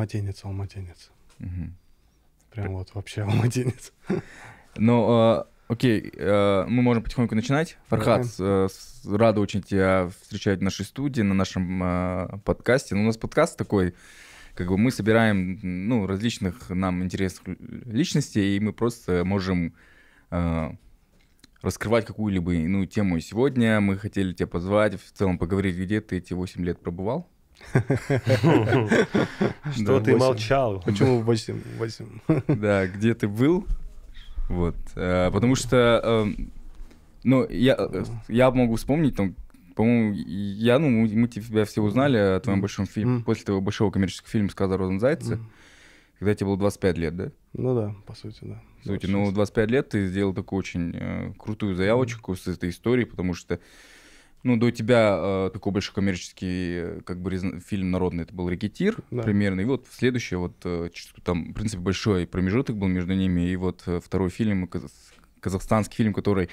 Алматинец, алматинец. Мгм. Прям вот вообще алматинец. Ну, э, окей, э, мы можем потихоньку начинать. Фархат, с- рада очень тебя встречать в нашей студии, на нашем подкасте. Ну, у нас подкаст такой, как бы мы собираем, ну, различных нам интересных личностей, и мы просто можем раскрывать какую-либо иную тему. Сегодня мы хотели тебя позвать, в целом поговорить, где ты эти 8 лет пробывал. Что ты молчал? Почему 8? 8? Да, где ты был. Вот. э, Потому что, эм, ну, я, я могу вспомнить, там, по-моему, я, ну, мы тебя все узнали о твоем большом фильме, после твоего большого коммерческого фильма «Сказа о розовом зайце», когда тебе было 25 лет, да? Ну да, по сути, да. По сути, ну, 25 лет ты сделал такую очень э, крутую заявочку с этой историей, потому что, ну, до тебя э, такой большой коммерческий, как бы, фильм народный, это был «Рекетир», Да. примерно, и вот следующее, вот, э, там, в принципе, большой промежуток был между ними, и вот э, второй фильм, каз- казахстанский фильм, который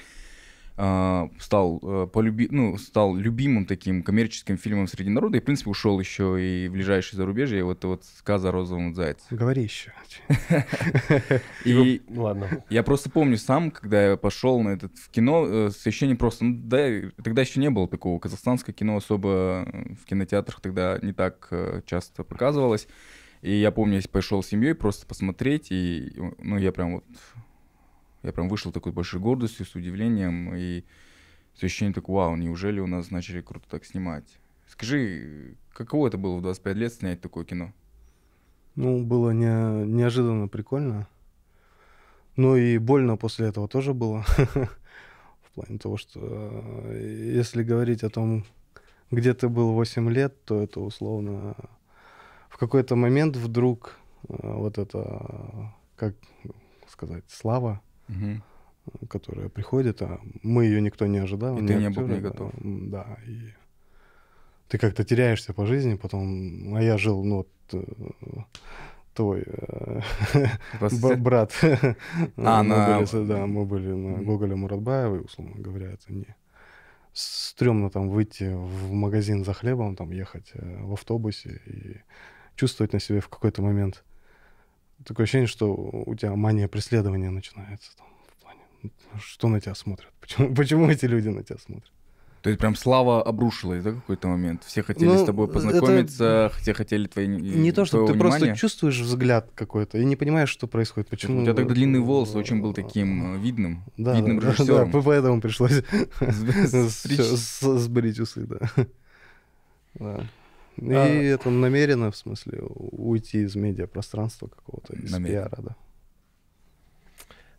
стал, э, полюби... ну, стал любимым таким коммерческим фильмом среди народа, и, в принципе, ушел еще и в ближайшее зарубежье, и вот, вот «Сказа о розовом зайце». Говори еще. И Ну, Ладно. я просто помню сам, когда я пошел на этот в кино, э, с ощущением просто, ну, да, тогда еще не было такого. Казахстанское кино особо э, в кинотеатрах тогда не так часто показывалось. И я помню, я пошел с семьей просто посмотреть, и, ну, я прям вот, я прям вышел такой большой гордостью, с удивлением, и с ощущением такого, вау, неужели у нас начали круто так снимать? Скажи, каково это было в 25 лет снять такое кино? Ну, было не, неожиданно прикольно. Ну и больно после этого тоже было. В плане того, что э, если говорить о том, где ты был 8 лет, то это условно в какой-то момент вдруг э, вот это, как сказать, слава, Мгм. которая приходит, а мы ее никто не ожидал. И ты не был не готов. м, Да, и ты как-то теряешься по жизни, потом, а я жил, ну, вот, э, твой э, брат. А, мы на- были, да, мы были на Муратбаева, и, условно говоря, это не стрёмно там выйти в магазин за хлебом, там ехать э, в автобусе и чувствовать на себе в какой-то момент такое ощущение, что у тебя мания преследования начинается. Там, в плане, ну, что на тебя смотрят? Почему, почему эти люди на тебя смотрят? То есть прям слава обрушилась, да, какой-то момент? Все хотели Ну, с тобой это познакомиться, все хотели твои Не то, что ты просто внимания. чувствуешь взгляд какой-то и не понимаешь, что происходит. Почему? У тебя тогда длинный волос очень был таким э, видным, Да, видным да, режиссером. да, поэтому пришлось сбрить усы, да. Да. И А- это намеренно, в смысле, уйти из медиапространства какого-то, из Намеренно. пиара, да.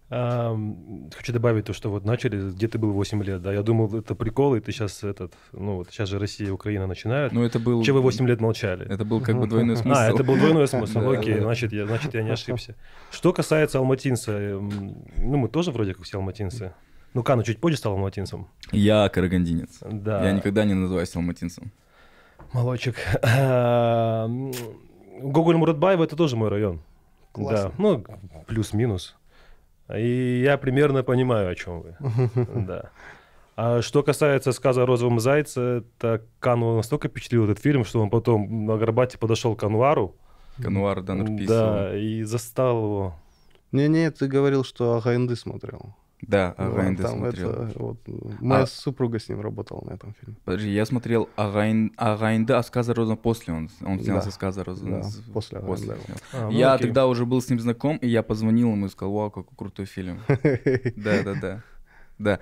Хочу добавить то, что вот начали, где ты был 8 лет, да, я думал, это прикол, и ты сейчас этот, ну вот сейчас же Россия и Украина начинают. Ну, это был... Че вы 8 лет молчали? Это был как бы двойной смысл. А, это был двойной смысл, окей, значит я, значит, я не ошибся. Что касается алматинца, эм, ну, мы тоже вроде как все алматинцы. Ну, Кану чуть позже стал алматинцем. Я карагандинец. Да. Я никогда не называюсь алматинцем. Молочек. Ам, Гоголь Муратбаева это тоже мой район. Классно. Да, ну, плюс-минус. И я примерно понимаю, о чем вы. Да. А что касается сказа о розовом зайце, это Кану настолько впечатлил этот фильм, что он потом на Горбате подошел к Ануару. Кануар Данрпис. Да, и застал его. Не-не, ты говорил, что Агайнды смотрел. Да, там смотрел. это, вот, моя А- супруга с ним работала на этом фильме. Подожди, я смотрел Агайн... Агайнды, а Сказа Роза после он, он снялся Да. Сказа Роза. Да, после снял. А, ну я окей. тогда уже был с ним знаком, и я позвонил ему и сказал, вау, какой крутой фильм. Да, да, да. Да.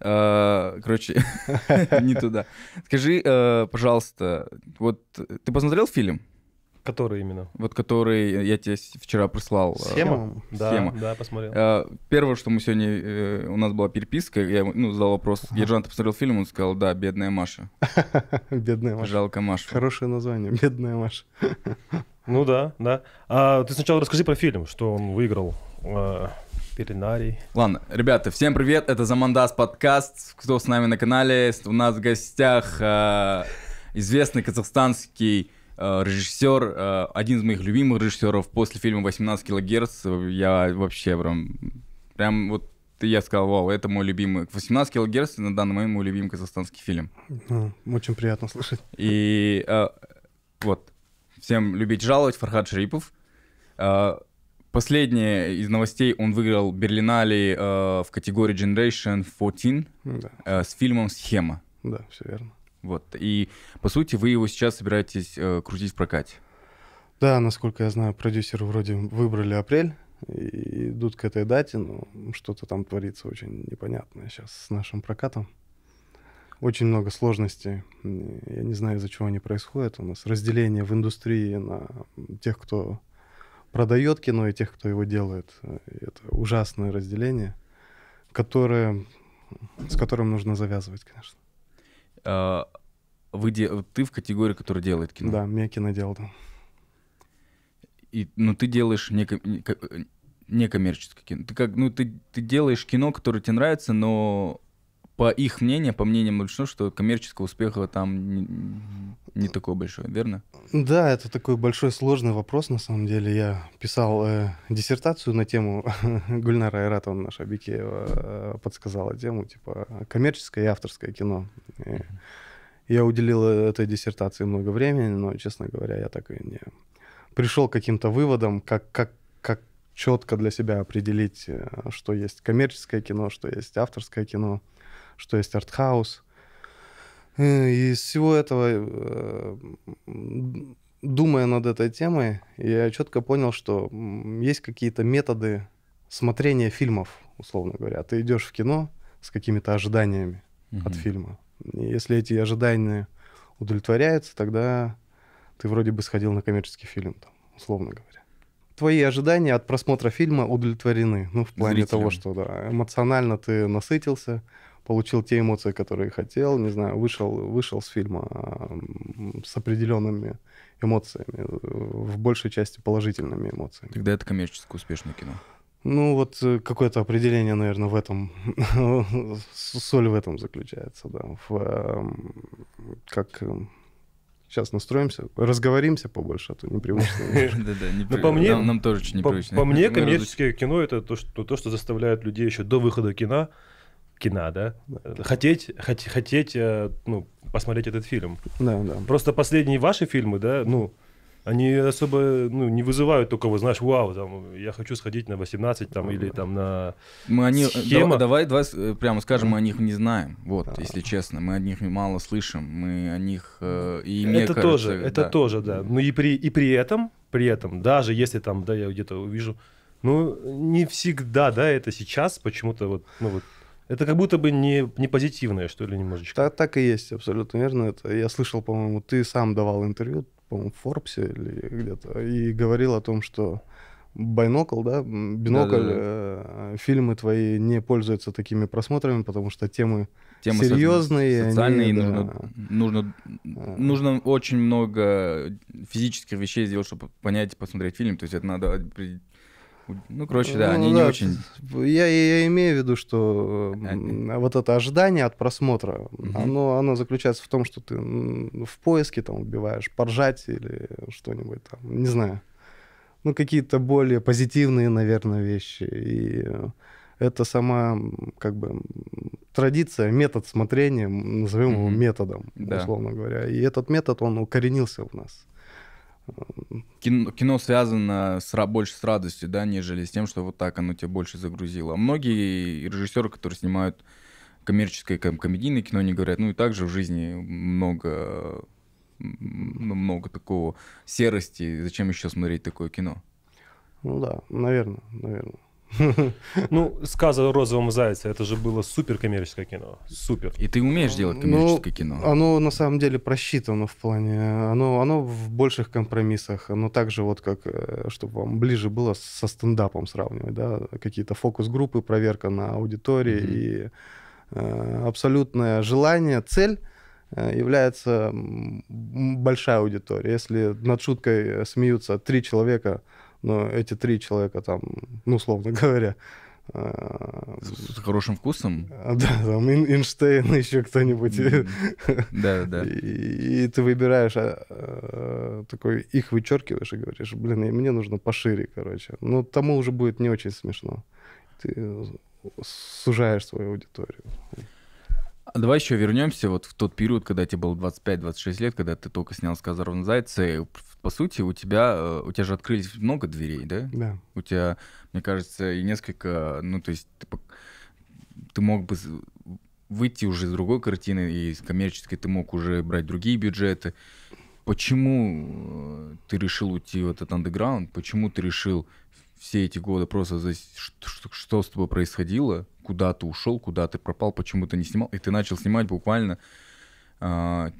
Э, Короче, не туда. Скажи, э, пожалуйста, вот ты посмотрел фильм, Который именно? вот который я тебе вчера прислал? э, Схема? Да, Схема. да, посмотрел. Э, Первое, что мы сегодня, э, у нас была переписка, я ну, задал вопрос, Ержан, ты посмотрел фильм? Он сказал, да, бедная Маша, Бедная Маша. жалко Машу. Хорошее название, бедная Маша. Ну да, да. А ты сначала расскажи про фильм, что он выиграл. э, Пеленарий. Ладно, ребята, всем привет, это Замандас подкаст. Кто с нами на канале? У нас в гостях э, известный казахстанский э, режиссер, э, один из моих любимых режиссеров после фильма «18 килогерц». Я вообще прям, прям вот я сказал, вау, это мой любимый. «18 килогерц» на данный момент мой любимый казахстанский фильм. Ну, Очень приятно слышать. И э, вот, всем любить жаловать, Фархад Шарипов. Э, Последнее из новостей, он выиграл Берлинали э, в категории Generation 14 Да, э, с фильмом «Схема». да, все верно. Вот. И, по сути, вы его сейчас собираетесь э, крутить в прокате. Да, насколько я знаю, продюсеры вроде выбрали апрель и идут к этой дате, но что-то там творится очень непонятное сейчас с нашим прокатом. Очень много сложностей. Я не знаю, из-за чего они происходят. У нас разделение в индустрии на тех, кто продает кино, и тех, кто его делает. Это ужасное разделение, которое, с которым нужно завязывать, конечно. Э, вы де- Ты в категории, которая делает кино. Да, меня кинодел, да. И, ну, ты делаешь неко- не- ко- некоммерческое кино. Ты, как, ну, ты, ты делаешь кино, которое тебе нравится, но по их мнению, по мнениям большинства, что коммерческого успеха там не, не такой большой, верно? Да, это такой большой сложный вопрос, на самом деле. Я писал э, диссертацию на тему, Гульнара Айратовна наша Бикеева э, подсказала тему, типа, коммерческое и авторское кино. И я уделил этой диссертации много времени, но, честно говоря, я так и не пришел к каким-то выводам, как, как, как четко для себя определить, э, что есть коммерческое кино, что есть авторское кино, что есть артхаус. Э, И из всего этого, э, думая над этой темой, я четко понял, что есть какие-то методы смотрения фильмов, условно говоря. Ты идешь в кино с какими-то ожиданиями от Мгм. фильма. И если эти ожидания удовлетворяются, тогда ты вроде бы сходил на коммерческий фильм, там, условно говоря. Твои ожидания от просмотра фильма удовлетворены. Ну, в плане того, Зрителям. что да, эмоционально ты насытился, получил те эмоции, которые хотел, не знаю, вышел, вышел с фильма с определенными эмоциями, в большей части положительными эмоциями. Тогда это коммерческое успешное кино. Ну, вот э, какое-то определение, наверное, в этом, соль в этом заключается, да. В, эм, как сейчас настроимся, разговоримся побольше, а то непривычно. Да-да, по мне- нам, тоже очень непривычно. по мне, коммерческое кино это то что, то, что заставляет людей еще до выхода кино, кино, да, э, хотеть, хот- хотеть, э, ну, посмотреть этот фильм. Да, да. Просто последние ваши фильмы, да, ну, они особо ну, не вызывают такого, знаешь, вау, там, я хочу сходить на 18 там, или там на... Мы они, Схема. давай, давай, давай э, прямо скажем, мы о них не знаем. Вот, А. если честно, мы о них мало слышим, мы о них э, и мне это кажется, тоже, это да. тоже, да. Ну и при, и при этом, при этом, даже если там, да, я где-то увижу, ну, не всегда, да, это сейчас почему-то вот, ну вот, это как будто бы не, не позитивное, что ли, немножечко. Так, так и есть, абсолютно верно. Это я слышал, по-моему, ты сам давал интервью, по-моему, в Форбсе или где-то, и говорил о том, что Байнокл, да, бинокль, Да-да-да. э, фильмы твои не пользуются такими просмотрами, потому что темы Темы серьезные, социальные, они, нужно, да. нужно, А. нужно очень много физических вещей сделать, чтобы понять и посмотреть фильм. То есть это надо... Ну, короче, да, Ну они не да, очень... Я, я имею в виду, что м, вот это ожидание от просмотра, Мгм. оно, оно заключается в том, что ты в поиске там убиваешь поржать или что-нибудь там, не знаю. Ну, какие-то более позитивные, наверное, вещи. И это сама, как бы, традиция, метод смотрения, назовем его Мгм. методом, Да. условно говоря. И этот метод, он укоренился в нас. Кино, кино связано с, больше с радостью, да, нежели с тем, что вот так оно тебя больше загрузило. Многие режиссеры, которые снимают коммерческое ком- комедийное кино, они говорят, ну и также в жизни много, много такого серости, зачем еще смотреть такое кино? Ну да, наверное, наверное. Ну, сказа о розовом зайце, это же было супер коммерческое кино. Супер. И ты умеешь делать Ну, коммерческое кино? Оно на самом деле просчитано в плане, оно, оно в больших компромиссах, оно также вот как, чтобы вам ближе было со стендапом сравнивать, да, какие-то фокус-группы, проверка на аудитории Мгм. и э, абсолютное желание, цель э, является большая аудитория. Если над шуткой э, смеются три человека, но эти три человека там, ну, условно говоря, э, С, с хорошим вкусом? а, Да, там Ин- Эйнштейн, еще кто-нибудь. Да, да. И, и ты выбираешь, а, а, такой, их вычеркиваешь и говоришь, блин, и мне нужно пошире, короче. Ну, тому уже будет не очень смешно. Ты сужаешь свою аудиторию. А давай еще вернемся вот в тот период, когда тебе было 25-26 лет, когда ты только снял «Сказа ровно зайца». И, по сути, у тебя, э, у тебя же открылись много дверей, да? Да. У тебя, мне кажется, и несколько, ну, то есть ты, ты мог бы выйти уже из другой картины, и из коммерческой ты мог уже брать другие бюджеты. Почему э, ты решил уйти в этот андеграунд? Почему ты решил все эти годы просто за... что, что, с тобой происходило? Куда ты ушел, куда ты пропал, почему ты не снимал? И ты начал снимать буквально... А,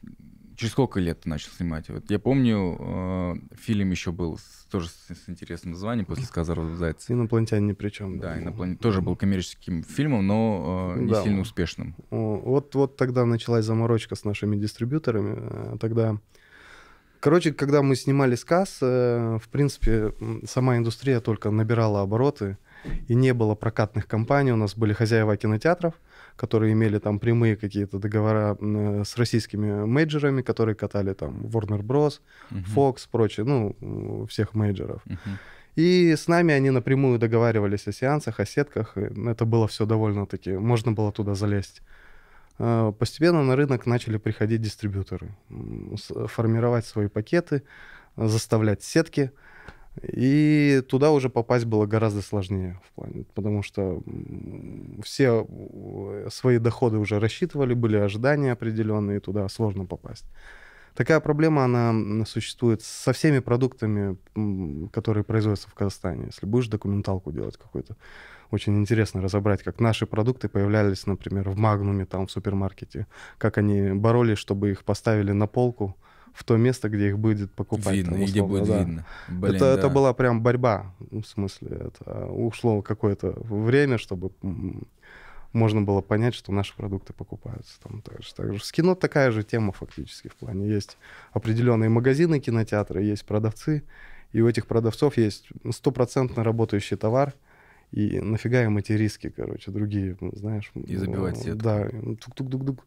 через сколько лет ты начал снимать? Вот я помню, э, фильм еще был с, тоже с, с интересным названием после сказа «Зайца». Инопланетяне ни при чем. Да, да инопланет... тоже был коммерческим фильмом, но э, не да. сильно успешным. Вот, вот тогда началась заморочка с нашими дистрибьюторами. Тогда Короче, когда мы снимали сказ, э, в принципе, сама индустрия только набирала обороты, и не было прокатных компаний. У нас были хозяева кинотеатров, которые имели там прямые какие-то договора э, с российскими мейджерами, которые катали там Warner Bros., uh-huh. Fox, прочее, ну, всех мейджеров. Uh-huh. И с нами они напрямую договаривались о сеансах, о сетках. Это было все довольно-таки, можно было туда залезть. Э, постепенно на рынок начали приходить дистрибьюторы, формировать свои пакеты, заставлять сетки. И туда уже попасть было гораздо сложнее, в плане, потому что все э, свои доходы уже рассчитывали, были ожидания определенные, туда сложно попасть. Такая проблема, она существует со всеми продуктами, которые производятся в Казахстане. Если будешь документалку делать какой-то, очень интересно разобрать, как наши продукты появлялись, например, в Магнуме, там, в супермаркете, как они боролись, чтобы их поставили на полку, в то место, где их будет покупать. Видно, там, условно, где будет да. видно. Блин, это, да. это была прям борьба, в смысле, это ушло какое-то время, чтобы можно было понять, что наши продукты покупаются. Там, так, же, так же. С кино такая же тема фактически в плане. Есть определенные магазины кинотеатры, есть продавцы, и у этих продавцов есть стопроцентно работающий товар — и нафига им эти риски, короче, другие, знаешь. И забивать сетку. Да, тук-тук-тук-тук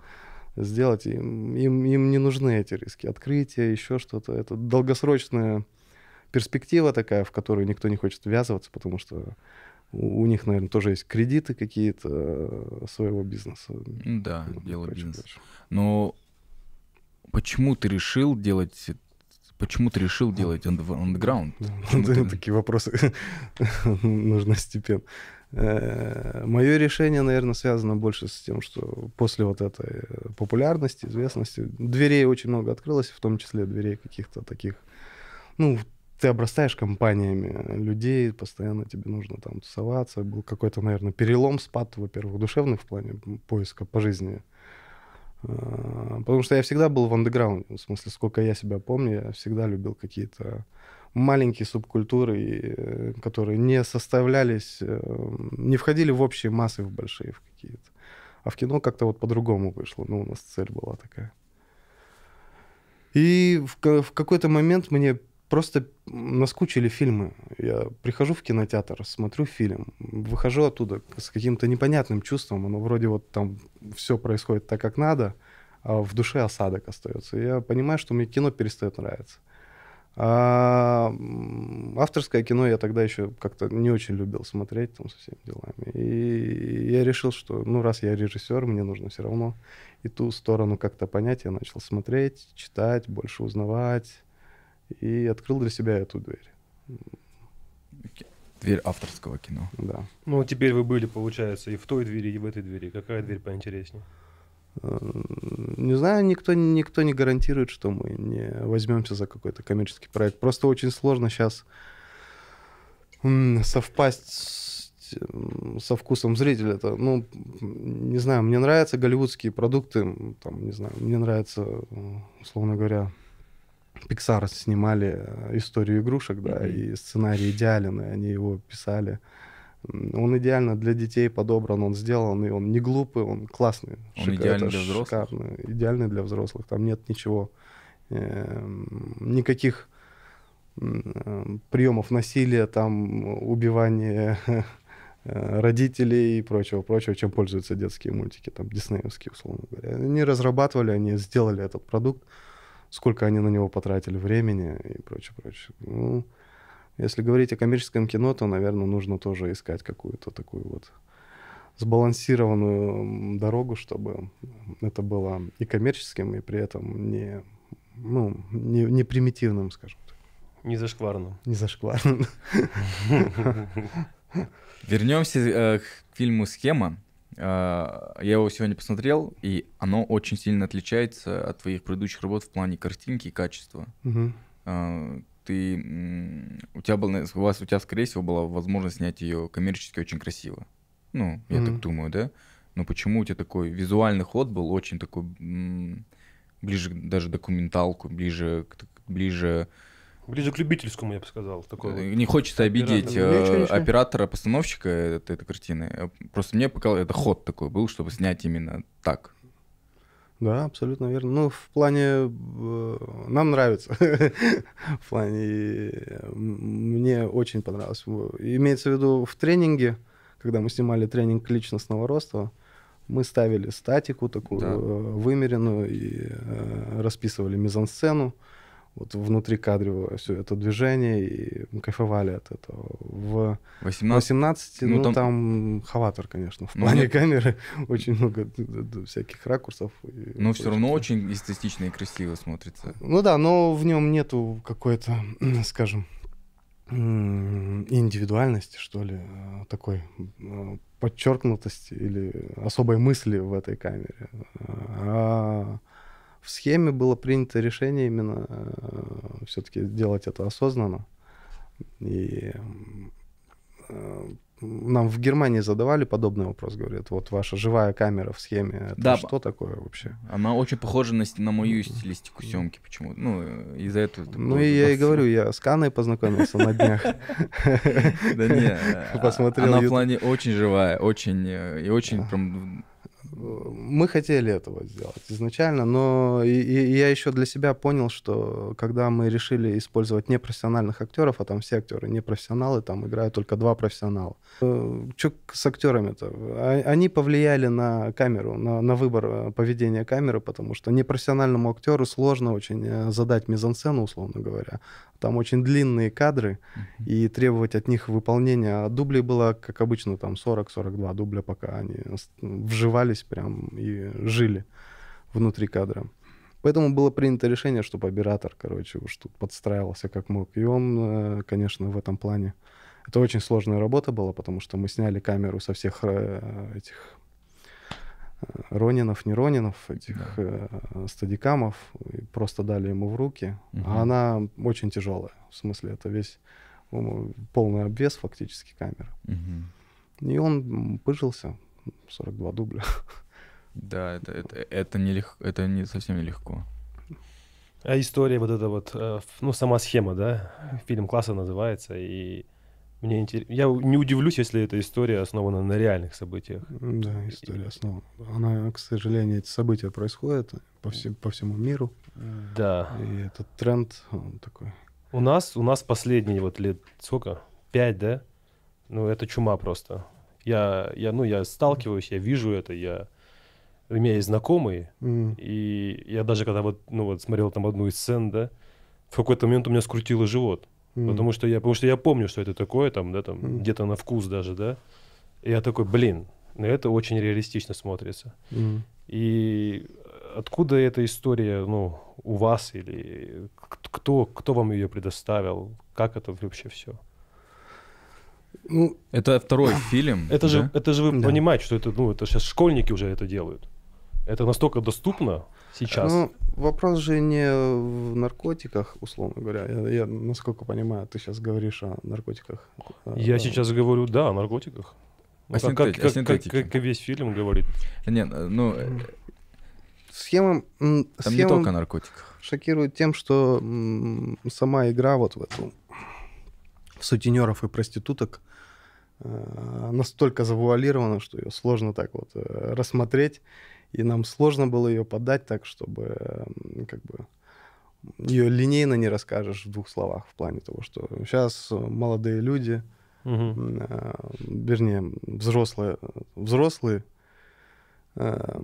сделать. Им, им, им не нужны эти риски. Открытие, еще что-то. Это долгосрочная перспектива такая, в которую никто не хочет ввязываться, потому что у, у них, наверное, тоже есть кредиты какие-то э, своего бизнеса. Да, дело бизнеса. Но почему ты решил делать Почему ты решил делать андеграунд? Ты... Такие вопросы нужно степенно. Э, Мое решение, наверное, связано больше с тем, что после вот этой популярности, известности, дверей очень много открылось, в том числе дверей каких-то таких, ну, ты обрастаешь компаниями людей, постоянно тебе нужно там тусоваться. Был какой-то, наверное, перелом, спад, во-первых, душевный в плане поиска по жизни а, потому что я всегда был в андеграунде, в смысле, сколько я себя помню, я всегда любил какие-то маленькие субкультуры, э, которые не составлялись, э, не входили в общие массы, в большие в какие-то. А в кино как-то вот по-другому вышло, ну, у нас цель была такая. И в, в какой-то момент мне просто наскучили фильмы. Я прихожу в кинотеатр, смотрю фильм, выхожу оттуда с каким-то непонятным чувством. Оно вроде вот там все происходит так, как надо, а в душе осадок остается. Я понимаю, что мне кино перестает нравиться. А авторское кино я тогда еще как-то не очень любил смотреть там со всеми делами. И я решил, что ну раз я режиссер, мне нужно все равно и ту сторону как-то понять. Я начал смотреть, читать, больше узнавать и открыл для себя эту дверь. Дверь авторского кино. Да. Ну, теперь вы были, получается, и в той двери, и в этой двери. Какая дверь поинтереснее? Э, не знаю, никто, никто не гарантирует, что мы не возьмемся за какой-то коммерческий проект. Просто очень сложно сейчас совпасть с, со вкусом зрителя. Это, ну, не знаю, мне нравятся голливудские продукты, там, не знаю, мне нравится, условно говоря, Pixar снимали э, историю игрушек, да, mm-hmm. и сценарий идеален, и они его писали. Он идеально для детей подобран, он сделан, и он не глупый, он классный. Он шик... идеальный для взрослых? Шикарный, идеальный для взрослых. Там нет ничего, э, никаких э, приемов насилия, там убивания э, родителей и прочего, прочего, чем пользуются детские мультики, там, диснеевские, условно говоря. Они разрабатывали, они сделали этот продукт, сколько они на него потратили времени и прочее, прочее. Ну, если говорить о коммерческом кино, то, наверное, нужно тоже искать какую-то такую вот сбалансированную дорогу, чтобы это было и коммерческим, и при этом не, ну, не, не примитивным, скажем так. Не зашкварным. Не зашкварным. Вернемся э, к фильму «Схема». Э, я его сегодня посмотрел, и оно очень сильно отличается от твоих предыдущих работ в плане картинки и качества. Э, ты, у тебя был, у вас, у тебя, скорее всего, была возможность снять ее коммерчески очень красиво. Ну, я так Мгм. думаю, да? Но почему у тебя такой визуальный ход был очень такой ближе даже документалку, ближе, ближе Ближе к любительскому, я бы сказал. Такой вот. Э, Не хочется обидеть Оператор. э, Ничего, ничего. оператора-постановщика этой, этой картины. Э, Просто мне показалось, это ход такой был, чтобы снять именно так. Да, абсолютно верно. Ну, в плане... Нам нравится. В плане... Мне очень понравилось. Имеется в виду в тренинге, когда мы снимали тренинг личностного роста, мы ставили статику такую Да. вымеренную и э, расписывали мизансцену, вот внутри кадровое все это движение, и мы кайфовали от этого. В 18... 18, ну, ну, там- там... хаватор, конечно, в Ну, плане нет. камеры. Очень много всяких ракурсов. Но все равно очень эстетично и красиво смотрится. Ну да, но в нем нету какой-то, скажем, индивидуальности, что ли, э, такой э, подчеркнутости или особой мысли в этой камере. А в схеме было принято решение именно все-таки делать это осознанно. И э, нам в Германии задавали подобный вопрос, говорят, вот ваша живая камера в схеме, это Да, что такое вообще? Она очень похожа на, на мою стилистику съемки почему-то. Ну, э, из-за этого... Ну и я и говорю, я с Каной познакомился на днях. Да не, э, Посмотрел она в плане очень живая, очень, э, и очень прям... Мы хотели этого сделать изначально, но и, и я еще для себя понял, что когда мы решили использовать непрофессиональных актеров, а там все актеры непрофессионалы, там играют только два профессионала. Что с актерами-то? А- Они повлияли на камеру, на, на выбор э, поведения камеры, потому что непрофессиональному актеру сложно очень э, задать мизансцену, условно говоря. Там очень длинные кадры, и требовать от них выполнения. А дублей было, как обычно, там 40-42 дубля, пока они вживались прям и жили внутри кадра. Поэтому было принято решение, чтобы оператор, короче, уж тут подстраивался как мог. И он, э, конечно, в этом плане... Это очень сложная работа была, потому что мы сняли камеру со всех э, этих э, Ронинов, не Ронинов, этих Да. э, стадикамов, и просто дали ему в руки. Мгм. А она очень тяжелая. В смысле, это весь м, полный обвес фактически камеры. Мгм. И он пыжился. 42 дубля. Да, это, это, это, не лег- это не совсем нелегко. А история вот эта вот, э, ну, сама схема, да, фильм класса называется, и мне интересно, я не удивлюсь, если эта история основана на реальных событиях. Да, история основана. Она, к сожалению, эти события происходят по, всем, по всему миру. Да. И этот тренд он такой. У нас, у нас последние вот лет сколько? Пять, да? Ну, это чума просто. Я, я, ну, я сталкиваюсь, я вижу это, я... У меня есть знакомые, М, и я даже когда вот, ну, вот смотрел там одну из сцен, да, в какой-то момент у меня скрутило живот. м. Потому что я, потому что я помню, что это такое, там, да, там, Мгм. где-то на вкус даже, да. И я такой, блин, ну это очень реалистично смотрится. М. И откуда эта история, ну, у вас или кто, кто вам ее предоставил? Как это вообще все? Ну, Это второй фильм. Это же, да? это же вы Да. понимаете, что это, ну, это сейчас школьники уже это делают. Это настолько доступно сейчас. ну, вопрос же не в наркотиках, условно говоря. Я, я, насколько понимаю, ты сейчас говоришь о наркотиках. я Э, сейчас говорю, да, о наркотиках. О как, как, о как- как- как и весь фильм говорит. Нет, э, ну, э, Схема, там не схема только о наркотиках. шокирует тем, что сама игра вот в эту в сутенеров и проституток настолько завуалирована, что ее сложно так вот рассмотреть, и нам сложно было ее подать так, чтобы м, как бы ее линейно не расскажешь в двух словах в плане того, что сейчас молодые люди, э, вернее взрослые, взрослые э,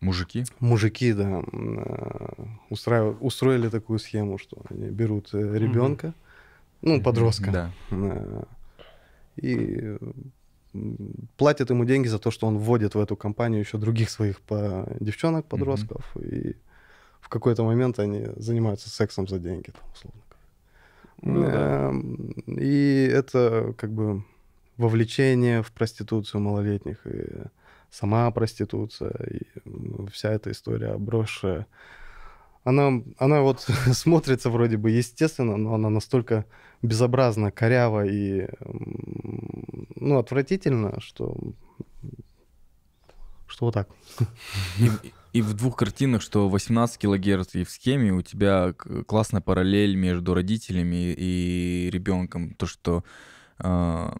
Мужики. мужики, да, э, устраив- устроили такую схему, что они берут ребенка, ну, подростка, Да. и платят ему деньги за то, что он вводит в эту компанию еще других своих по... девчонок, подростков, mm-hmm. и в какой-то момент они занимаются сексом за деньги, там, условно ну, да. Эм, и это как бы вовлечение в проституцию малолетних, и сама проституция, и вся эта история обросшая. Она, она вот смотрится вроде бы естественно, но она настолько безобразно, коряво и ну, отвратительно, что, что вот так. И, и в двух картинах, что 18 килогерц и в схеме у тебя классная параллель между родителями и ребенком. То, что э,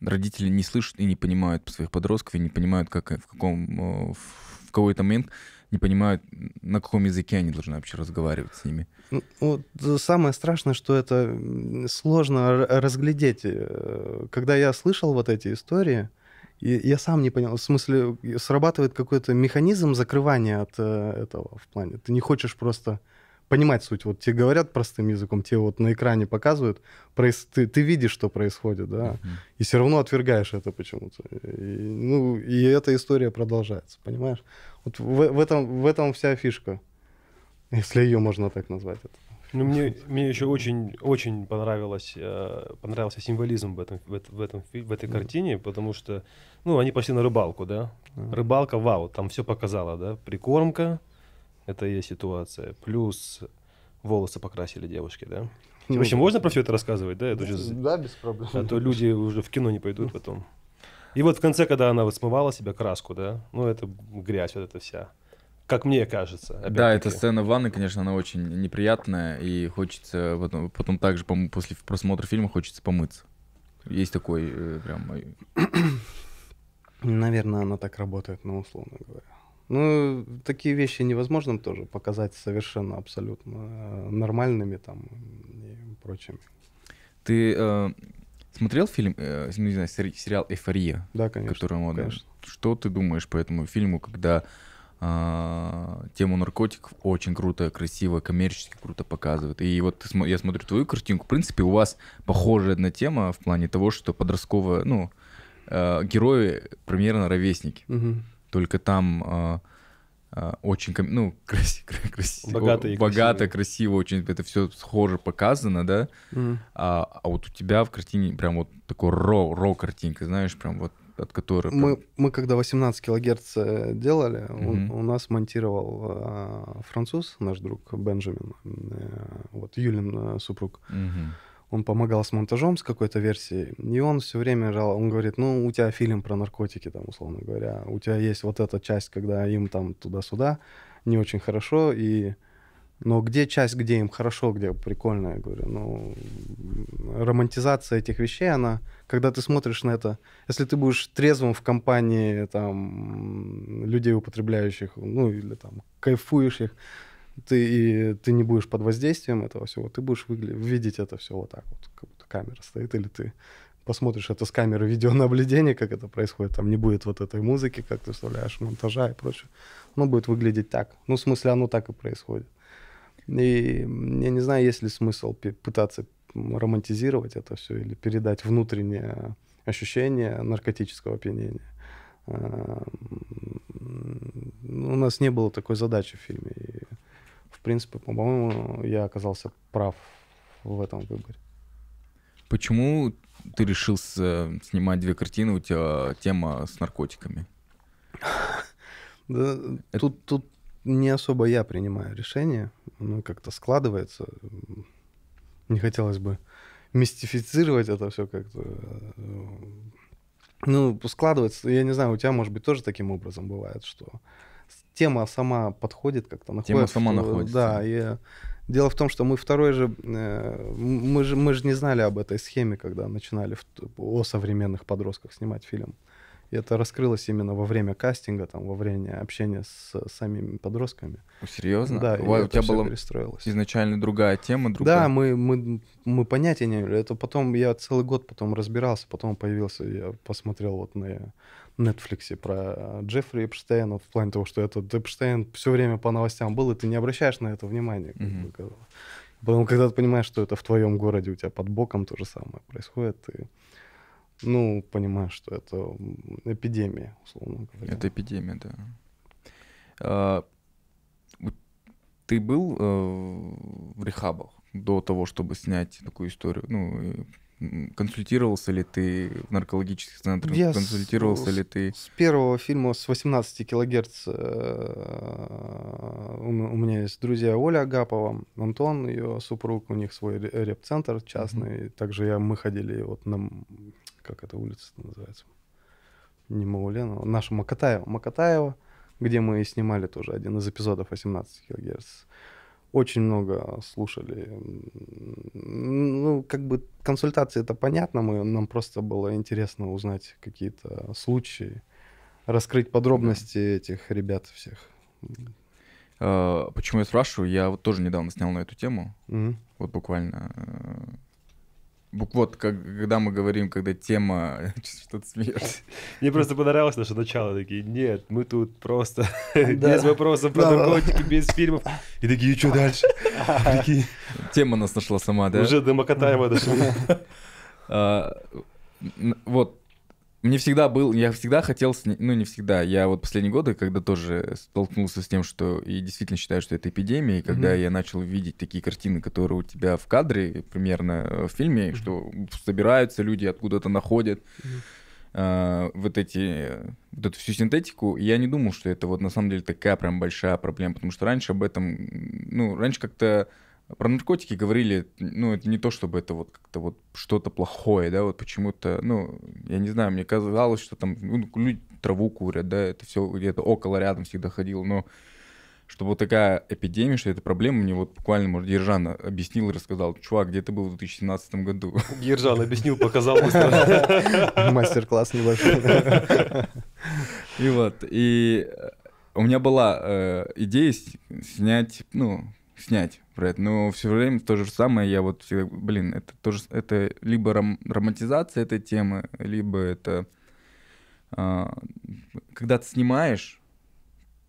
родители не слышат и не понимают своих подростков, и не понимают, как в каком в какой-то момент не понимают, на каком языке они должны вообще разговаривать с ними. Вот, самое страшное, что это сложно разглядеть. Э, когда я слышал вот эти истории, я сам не понял, в смысле, срабатывает какой-то механизм закрывания от э, этого в плане. Ты не хочешь просто понимать суть. Вот тебе говорят простым языком, тебе вот на экране показывают, проис... ты, ты видишь, что происходит, да, uh-huh. и все равно отвергаешь это почему-то. И, ну, и эта история продолжается, понимаешь? Вот в, в, этом, в этом вся фишка, если ее можно так назвать. Это. Ну, мне, мне еще очень, очень понравилось, э, понравился символизм в, этом, в, в, этом, в этой картине, потому что, ну, они пошли на рыбалку, да. Рыбалка, вау, там все показало, да. Прикормка, это и есть ситуация. Плюс волосы покрасили девушки, да. Ну, Вообще можно про все это рассказывать, да? Это уже... Да, без проблем. А то люди уже в кино не пойдут потом. И вот в конце, когда она вот смывала себе краску, да, ну это грязь вот эта вся как мне кажется. Да, эта сцена в ванной, конечно, она очень неприятная, и хочется потом, потом также после просмотра фильма хочется помыться. Есть такой э, прям... Наверное, она так работает, ну, условно говоря. Ну, такие вещи невозможно тоже показать совершенно абсолютно э, нормальными там и прочими. Ты э, смотрел фильм, э, не знаю, сериал «Эйфория»? Да, конечно. Который, вот, конечно. Что ты думаешь по этому фильму, когда а, тему наркотиков очень круто, красиво, коммерчески круто показывает. И вот я смотрю твою картинку, в принципе, у вас похожая одна тема в плане того, что подростковые, ну, э, герои примерно ровесники. Угу. Только там э, э, очень, ну, красиво, красиво, богато, и богато красиво. очень это все схоже показано, да. Угу. А, а вот у тебя в картине прям вот такой ро, ро картинка, знаешь, прям вот от которой... Мы, мы когда 18 килогерц э, делали, mm-hmm. у, у нас монтировал э, француз, наш друг Бенджамин, э, вот Юлин э, супруг. Mm-hmm. Он помогал с монтажом с какой-то версией, и он все время жал, он говорит, ну, у тебя фильм про наркотики, там, условно говоря, у тебя есть вот эта часть, когда им там туда-сюда, не очень хорошо, и но где часть, где им хорошо, где прикольно, я говорю, ну, романтизация этих вещей, она, когда ты смотришь на это, если ты будешь трезвым в компании, там, людей, употребляющих, ну, или там, кайфуешь их, ты, и ты не будешь под воздействием этого всего, ты будешь выгля- видеть это все вот так вот, как будто камера стоит, или ты посмотришь это с камеры видеонаблюдения, как это происходит, там не будет вот этой музыки, как ты вставляешь, монтажа и прочее. Оно будет выглядеть так. Ну, в смысле, оно так и происходит. И я не знаю, есть ли смысл пытаться романтизировать это все или передать внутреннее ощущение наркотического опьянения. А, у нас не было такой задачи в фильме. В принципе, по-моему, я оказался прав в этом выборе. Почему ты решил снимать две картины, у тебя тема с наркотиками? Да, Это... тут, тут не особо я принимаю решение, ну, как-то складывается. Не хотелось бы мистифицировать это все как-то. Ну, складывается, я не знаю, у тебя, может быть, тоже таким образом бывает, что тема сама подходит как-то. Находит, тема сама находится. Да, и дело в том, что мы второй же, э, мы же, мы же не знали об этой схеме, когда начинали в, о современных подростках снимать фильм. И это раскрылось именно во время кастинга, там, во время общения с самими подростками. Серьезно? Да, у, у тебя была изначально другая тема, другая. Да, мы, мы, мы понятия не имели. Это потом я целый год потом разбирался, потом появился, я посмотрел вот на Netflix про Джеффри Эпштейна, в плане того, что этот Эпштейн все время по новостям был, и ты не обращаешь на это внимания. Mm-hmm. Потом, когда ты понимаешь, что это в твоем городе, у тебя под боком то же самое происходит, ты Ну, понимаю, что это эпидемия, условно говоря. Это эпидемия, да. А, ты был э, в рехабах до того, чтобы снять такую историю? Ну, консультировался ли ты в наркологических центрах? Я консультировался с, ли ты? С первого фильма с 18 килогерц э, у меня есть друзья Оля Агапова, Антон, ее супруг, у них свой реп-центр частный. Mm-hmm. Также я, мы ходили вот на... Как эта улица называется? Не Мауленова, наша Макатаева. Макатаева, где мы снимали тоже один из эпизодов 18 килогерц очень много слушали. Ну, как бы консультации это понятно, мы, нам просто было интересно узнать какие-то случаи, раскрыть подробности да. этих ребят всех. А, почему я спрашиваю? Я вот тоже недавно снял на эту тему. Mm-hmm. Вот буквально э, вот как, когда мы говорим, когда тема что-то смеешься. Мне просто понравилось наше начало. Такие, нет, мы тут просто без вопросов про наркотики, без фильмов. И такие, что дальше? Тема нас нашла сама, да? Уже до Макатаева дошли. А, вот, мне всегда был, я всегда хотел, ну не всегда, я вот последние годы, когда тоже столкнулся с тем, что и действительно считаю, что это эпидемия, и когда mm-hmm. я начал видеть такие картины, которые у тебя в кадре примерно э, в фильме, mm-hmm. что собираются люди, откуда-то находят mm-hmm. э, вот эти, вот эту всю синтетику, я не думал, что это вот на самом деле такая прям большая проблема, потому что раньше об этом, ну раньше как-то про наркотики говорили, ну, это не то, чтобы это вот как-то вот что-то плохое, да, вот почему-то, ну, я не знаю, мне казалось, что там ну, люди траву курят, да, это все где-то около рядом всегда ходил, но чтобы вот такая эпидемия, что это проблема, мне вот буквально, может, Ержан объяснил и рассказал, чувак, где ты был в 2017 году? Ержан объяснил, показал Мастер-класс небольшой. И вот, и у меня была э, идея снять, ну, снять про это. Но все время то же самое, я вот всегда, блин, это тоже, это либо ром, романтизация этой темы, либо это, а, когда ты снимаешь,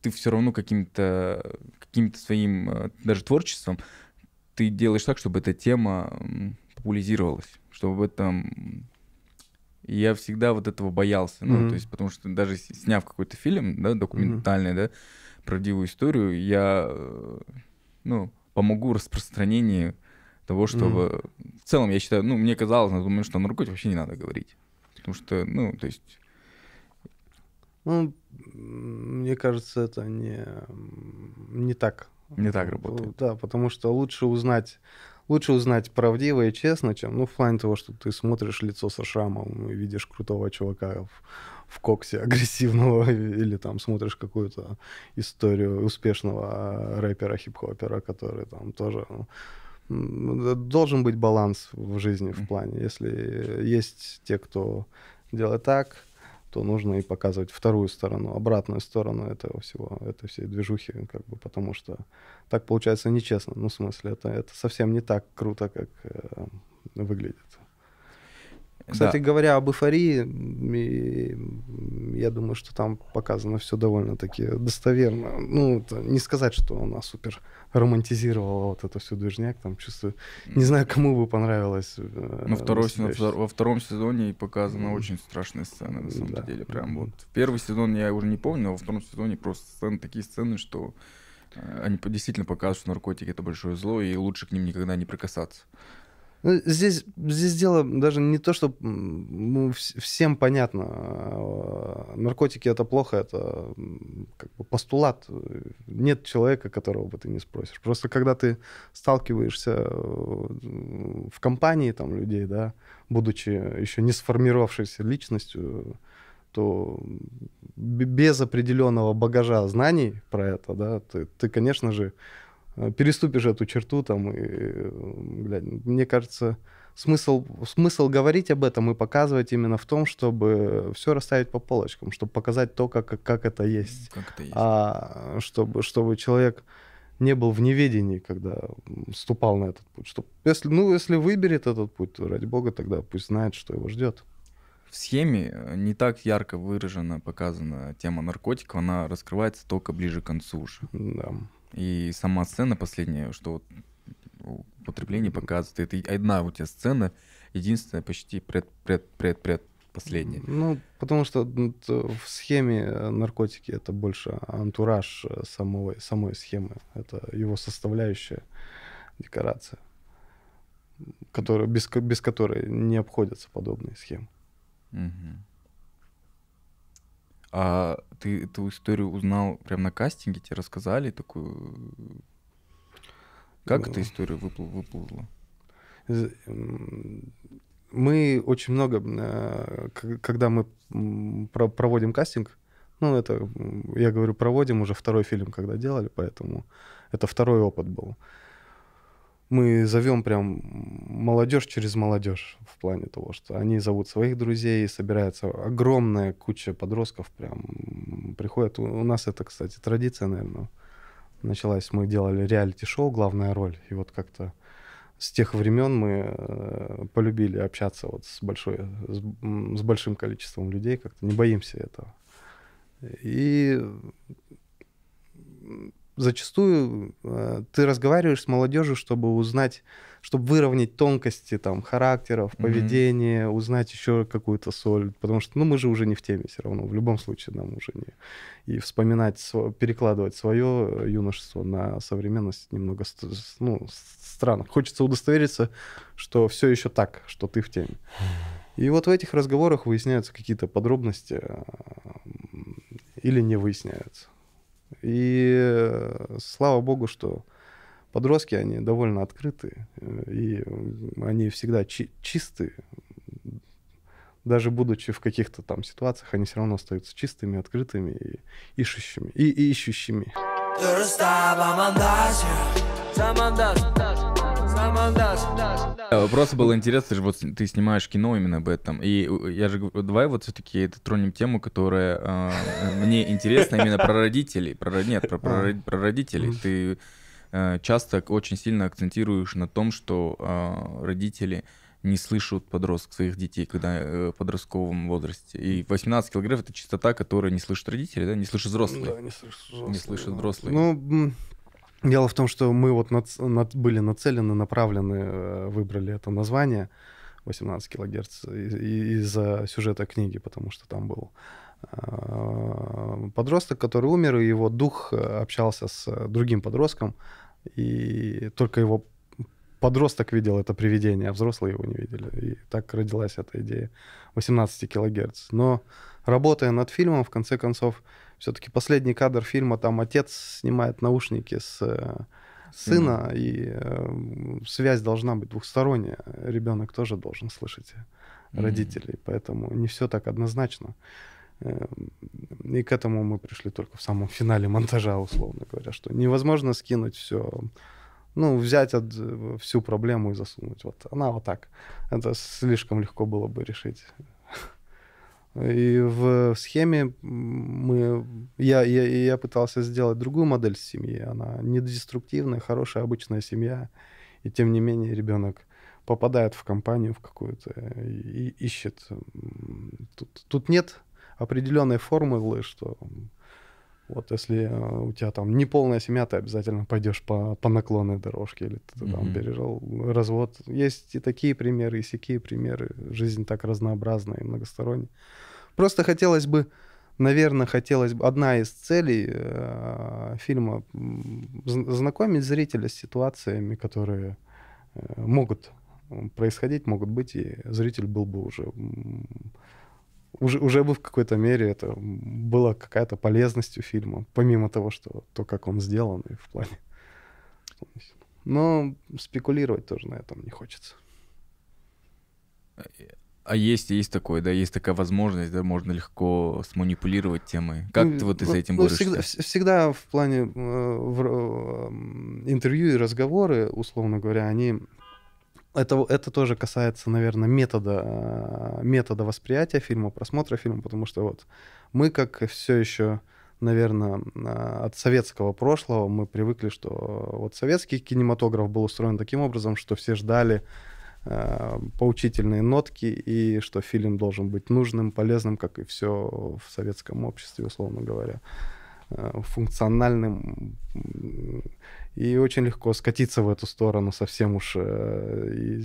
ты все равно каким-то, каким-то своим, а, даже творчеством, ты делаешь так, чтобы эта тема популяризировалась, чтобы в этом и я всегда вот этого боялся, ну, mm-hmm. то есть, потому что даже сняв какой-то фильм, да, документальный, mm-hmm. да, правдивую историю, я ну, помогу распространению того, чтобы... Mm. В целом, я считаю, ну, мне казалось на момент, что о наркотиках вообще не надо говорить. Потому что, ну, то есть... Ну, мне кажется, это не, не так. Не так работает. Да, потому что лучше узнать лучше узнать правдиво и честно, чем, ну, в плане того, что ты смотришь лицо со шрамом и видишь крутого чувака в, в коксе агрессивного, или там смотришь какую-то историю успешного рэпера, хип-хопера, который там тоже... Ну, должен быть баланс в жизни в плане. Если есть те, кто делает так, то нужно и показывать вторую сторону, обратную сторону этого всего, этой всей движухи, как бы, потому что так получается нечестно. Ну, в смысле, это, это совсем не так круто, как э, выглядит. Кстати да. говоря об эйфории, я думаю, что там показано все довольно-таки достоверно. Ну, не сказать, что она супер романтизировала вот эту всю движняк, там чувствую. Не знаю, кому бы понравилось. Ну, второй, во втором сезоне показана mm. очень страшная сцена, на самом да. деле. Прям вот. Первый сезон я уже не помню, но во втором сезоне просто сцены, такие сцены, что э, они действительно показывают, что наркотики это большое зло, и лучше к ним никогда не прикасаться. Ну, здесь, здесь дело даже не то, что ну, всем понятно. А, наркотики это плохо, это как бы постулат. Нет человека, которого бы ты не спросишь. Просто когда ты сталкиваешься э, в компании там, людей, да, будучи еще не сформировавшейся личностью, то без определенного багажа знаний про это, да, ты, ты конечно же, переступишь эту черту там, и, блядь, мне кажется, смысл, смысл говорить об этом и показывать именно в том, чтобы все расставить по полочкам, чтобы показать то, как, как это есть. Как это есть. А чтобы, чтобы человек не был в неведении, когда ступал на этот путь. Чтоб, если, ну, если выберет этот путь, то, ради бога, тогда пусть знает, что его ждет. В схеме э, не так ярко выражена, показана тема наркотиков, она раскрывается только ближе к концу уже. Да. И сама сцена последняя, что вот употребление показывает, это одна у тебя сцена, единственная почти пред, пред, пред, пред последнее? Ну, потому что т- в схеме э, наркотики это больше антураж э, самого, самой схемы. Это его составляющая декорация, которая, без, без которой не обходятся подобные схемы. Мгм. А ты эту историю узнал прямо на кастинге, тебе рассказали такую? Как эта история выпл- выплыла? Мы очень много, к- когда мы проводим кастинг, ну, это, я говорю, проводим уже второй фильм, когда делали, поэтому это второй опыт был. Мы зовем прям молодежь через молодежь в плане того, что они зовут своих друзей, собирается огромная куча подростков, прям приходят. У у нас это, кстати, традиция, наверное, началась. Мы делали реалити-шоу «Главная роль», и вот как-то с тех времен мы э, полюбили общаться вот с, большой, с, с большим количеством людей, как-то не боимся этого. И зачастую э, ты разговариваешь с молодежью, чтобы узнать, чтобы выровнять тонкости там характеров, поведения, узнать еще какую-то соль, потому что ну мы же уже не в теме все равно, в любом случае нам уже не и вспоминать, сво- перекладывать свое юношество на современность немного ну, странно. Хочется удостовериться, что все еще так, что ты в теме. И вот в этих разговорах выясняются какие-то подробности э, или не выясняются. И э, слава богу, что подростки, они довольно открытые, э, и они всегда чи- чистые. Даже будучи в каких-то там ситуациях, они все равно остаются чистыми, открытыми и ищущими. И, и ищущими. Э, Просто было интересно, же вот ты снимаешь кино именно об этом. И э, я же говорю, давай вот все-таки тронем тему, которая э, мне интересна именно про родителей. Про, ро- нет, про, про, ро- про родителей. Ты э, часто очень сильно акцентируешь на том, что э, родители не слышат подростков, своих детей, когда э, в подростковом возрасте. И 18 килограмм — это чистота, которая не слышит родители, да, не слышит взрослые. Да, не слышат Не слышат взрослые. Ну, дело в том, что мы вот нац- над- были нацелены, направлены, э, выбрали это название 18 килогерц из-за сюжета книги, потому что там был э, подросток, который умер, и его дух э, общался с другим подростком, и только его подросток видел это привидение, а взрослые его не видели. И так родилась эта идея 18 килогерц. Но работая над фильмом, в конце концов, все-таки последний кадр фильма, там отец снимает наушники с э, сына, и э, связь должна быть двухсторонняя. Ребенок тоже должен слышать Мгм. родителей, поэтому не все так однозначно. Э, И к этому мы пришли только в самом финале монтажа, условно говоря, что невозможно скинуть все, ну, взять от, э, всю проблему и засунуть. Вот она вот так. Это слишком легко было бы решить. И в схеме мы, я, я, я пытался сделать другую модель семьи. Она недеструктивная, хорошая, обычная семья. И тем не менее ребенок попадает в компанию в какую-то и ищет. Тут, тут нет определенной формулы, что вот если э, у тебя там не полная семья, ты обязательно пойдешь по, по наклонной дорожке, или ты там Мгм. пережил развод. Есть и такие примеры, и сякие примеры. Жизнь так разнообразна и многосторонняя. Просто хотелось бы, наверное, хотелось бы... Одна из целей э, фильма знакомить зрителя с ситуациями, которые э, могут происходить, могут быть, и зритель был бы уже уже, уже бы в какой-то мере это была какая-то полезность у фильма, помимо того, что то, как он сделан, и в плане. Но спекулировать тоже на этом не хочется. А есть, есть такое, да, есть такая возможность, да, можно легко сманипулировать темой. Как Ну, ты вот ты с ну, этим ну, борешься? Всегда, вс- всегда в плане э, в- э, интервью и разговоры, условно говоря, они это, это тоже касается, наверное, метода, э, метода восприятия фильма, просмотра фильма, потому что вот мы, как все еще, наверное, э, от советского прошлого, мы привыкли, что вот советский кинематограф был устроен таким образом, что все ждали э, поучительные нотки и что фильм должен быть нужным, полезным, как и все в советском обществе, условно говоря. Э, функциональным, и очень легко скатиться в эту сторону совсем уж э, и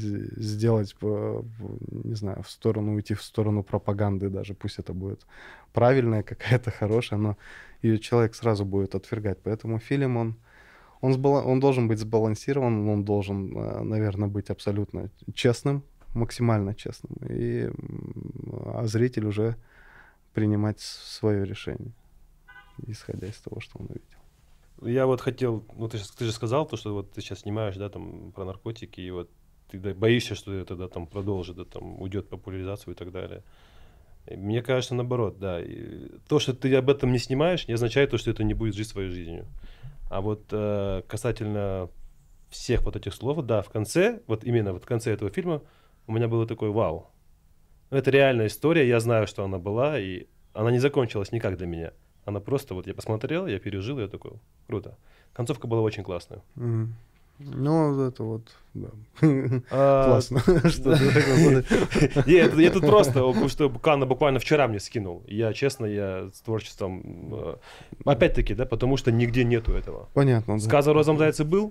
сделать, не знаю, в сторону, уйти в сторону пропаганды даже, пусть это будет правильная какая-то, хорошая, но ее человек сразу будет отвергать. Поэтому фильм, он, он, сбала, он должен быть сбалансирован, он должен, э, наверное, быть абсолютно честным, максимально честным, и, а зритель уже принимать свое решение, исходя из того, что он увидел. Я вот хотел, ну ты, ты же сказал то, что вот ты сейчас снимаешь, да, там про наркотики, и вот ты боишься, что это да, там продолжит, да, там уйдет популяризацию и так далее. Мне кажется, наоборот, да. И то, что ты об этом не снимаешь, не означает то, что это не будет жить своей жизнью. А вот э, касательно всех вот этих слов, да, в конце, вот именно вот в конце этого фильма у меня было такой вау. Это реальная история, я знаю, что она была, и она не закончилась никак для меня. Она просто, вот я посмотрел, я пережил, я такой, круто. Концовка была очень классная. Mm. Ну, это вот, да. А, Классно. Я тут просто, что Канна буквально вчера мне скинул. Я, честно, я с творчеством... Э, опять-таки, да, потому что нигде нету этого. Понятно. Сказ о розовом зайце был.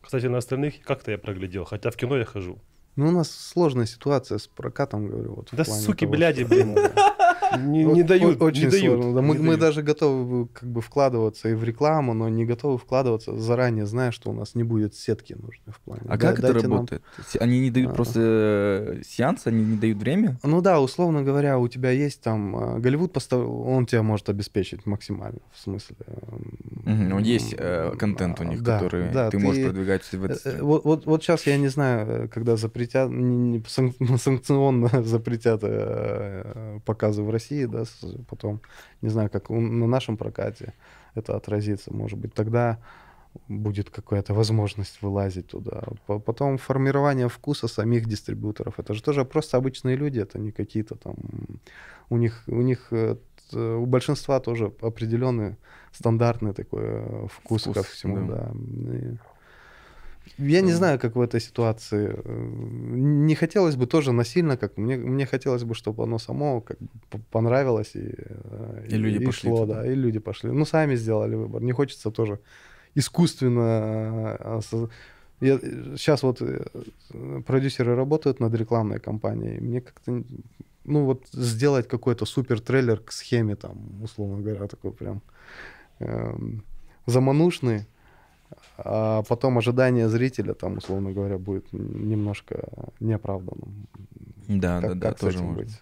Кстати, на остальных как-то я проглядел, хотя в кино я хожу. Ну, у нас сложная ситуация с прокатом, говорю. Вот, да суки, того, бляди, блин. Не, не дают. Очень не сложно. Дают, да, мы, не мы даже готовы как бы вкладываться и в рекламу, но не готовы вкладываться заранее, зная, что у нас не будет сетки нужной в плане. А да, как это работает? Нам... Они не дают а, просто э, сеанс, они не дают время? Ну да, условно говоря, у тебя есть там э, Голливуд, постав... он тебя может обеспечить максимально, в смысле. Угу, есть э, контент у них, да, который да, ты, ты можешь продвигать в это. Э, вот, вот, вот сейчас я не знаю, когда запретят, не, не, санкционно запретят э, показы в России, России, да, потом, не знаю, как на нашем прокате это отразится, может быть, тогда будет какая-то возможность вылазить туда. Потом формирование вкуса самих дистрибьюторов. Это же тоже просто обычные люди, это не какие-то там... У них, у них э, у большинства тоже определенный стандартный такой э, вкус, вкус ко всему, да. да. Я не знаю, как в этой ситуации. Не хотелось бы тоже насильно, как мне, мне хотелось бы, чтобы оно само как бы понравилось и, э, и, и люди и пошли. Шло, да, и люди пошли. Ну, сами сделали выбор. Не хочется тоже искусственно... Э, я, сейчас вот э, продюсеры работают над рекламной кампанией. Мне как-то ну вот сделать какой-то супер трейлер к схеме там, условно говоря, такой прям эм, заманушный, а потом ожидание зрителя, там, условно говоря, будет немножко неоправданным. Да, как, да, да, тоже может быть.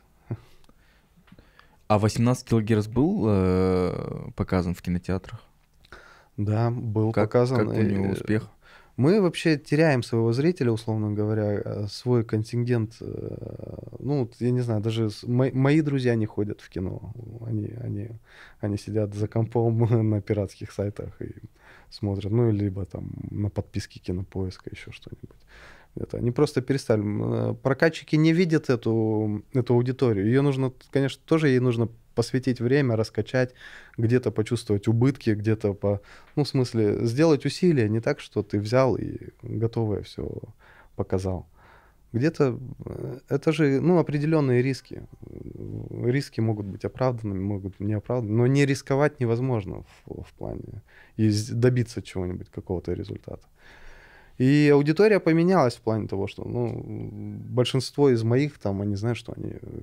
А 18 килогерц был э, показан в кинотеатрах? Да, был как, показан. Как у него успех? Мы вообще теряем своего зрителя, условно говоря, э, свой контингент. Э, ну, я не знаю, даже мои друзья не ходят в кино. Они, они, они сидят за компом на пиратских сайтах и смотрят, ну, либо там на подписке Кинопоиска, еще что-нибудь. Это, они просто перестали. Э, прокатчики не видят эту, эту аудиторию. Ее нужно, конечно, тоже ей нужно посвятить время, раскачать, где-то почувствовать убытки, где-то по... Ну, в смысле, сделать усилия, не так, что ты взял и готовое все показал где-то э, это же ну, определенные риски. Риски могут быть оправданными, могут не оправданными, но не рисковать невозможно в, в плане и добиться чего-нибудь, какого-то результата. И аудитория поменялась в плане того, что ну, большинство из моих там, они знают, что они... Э,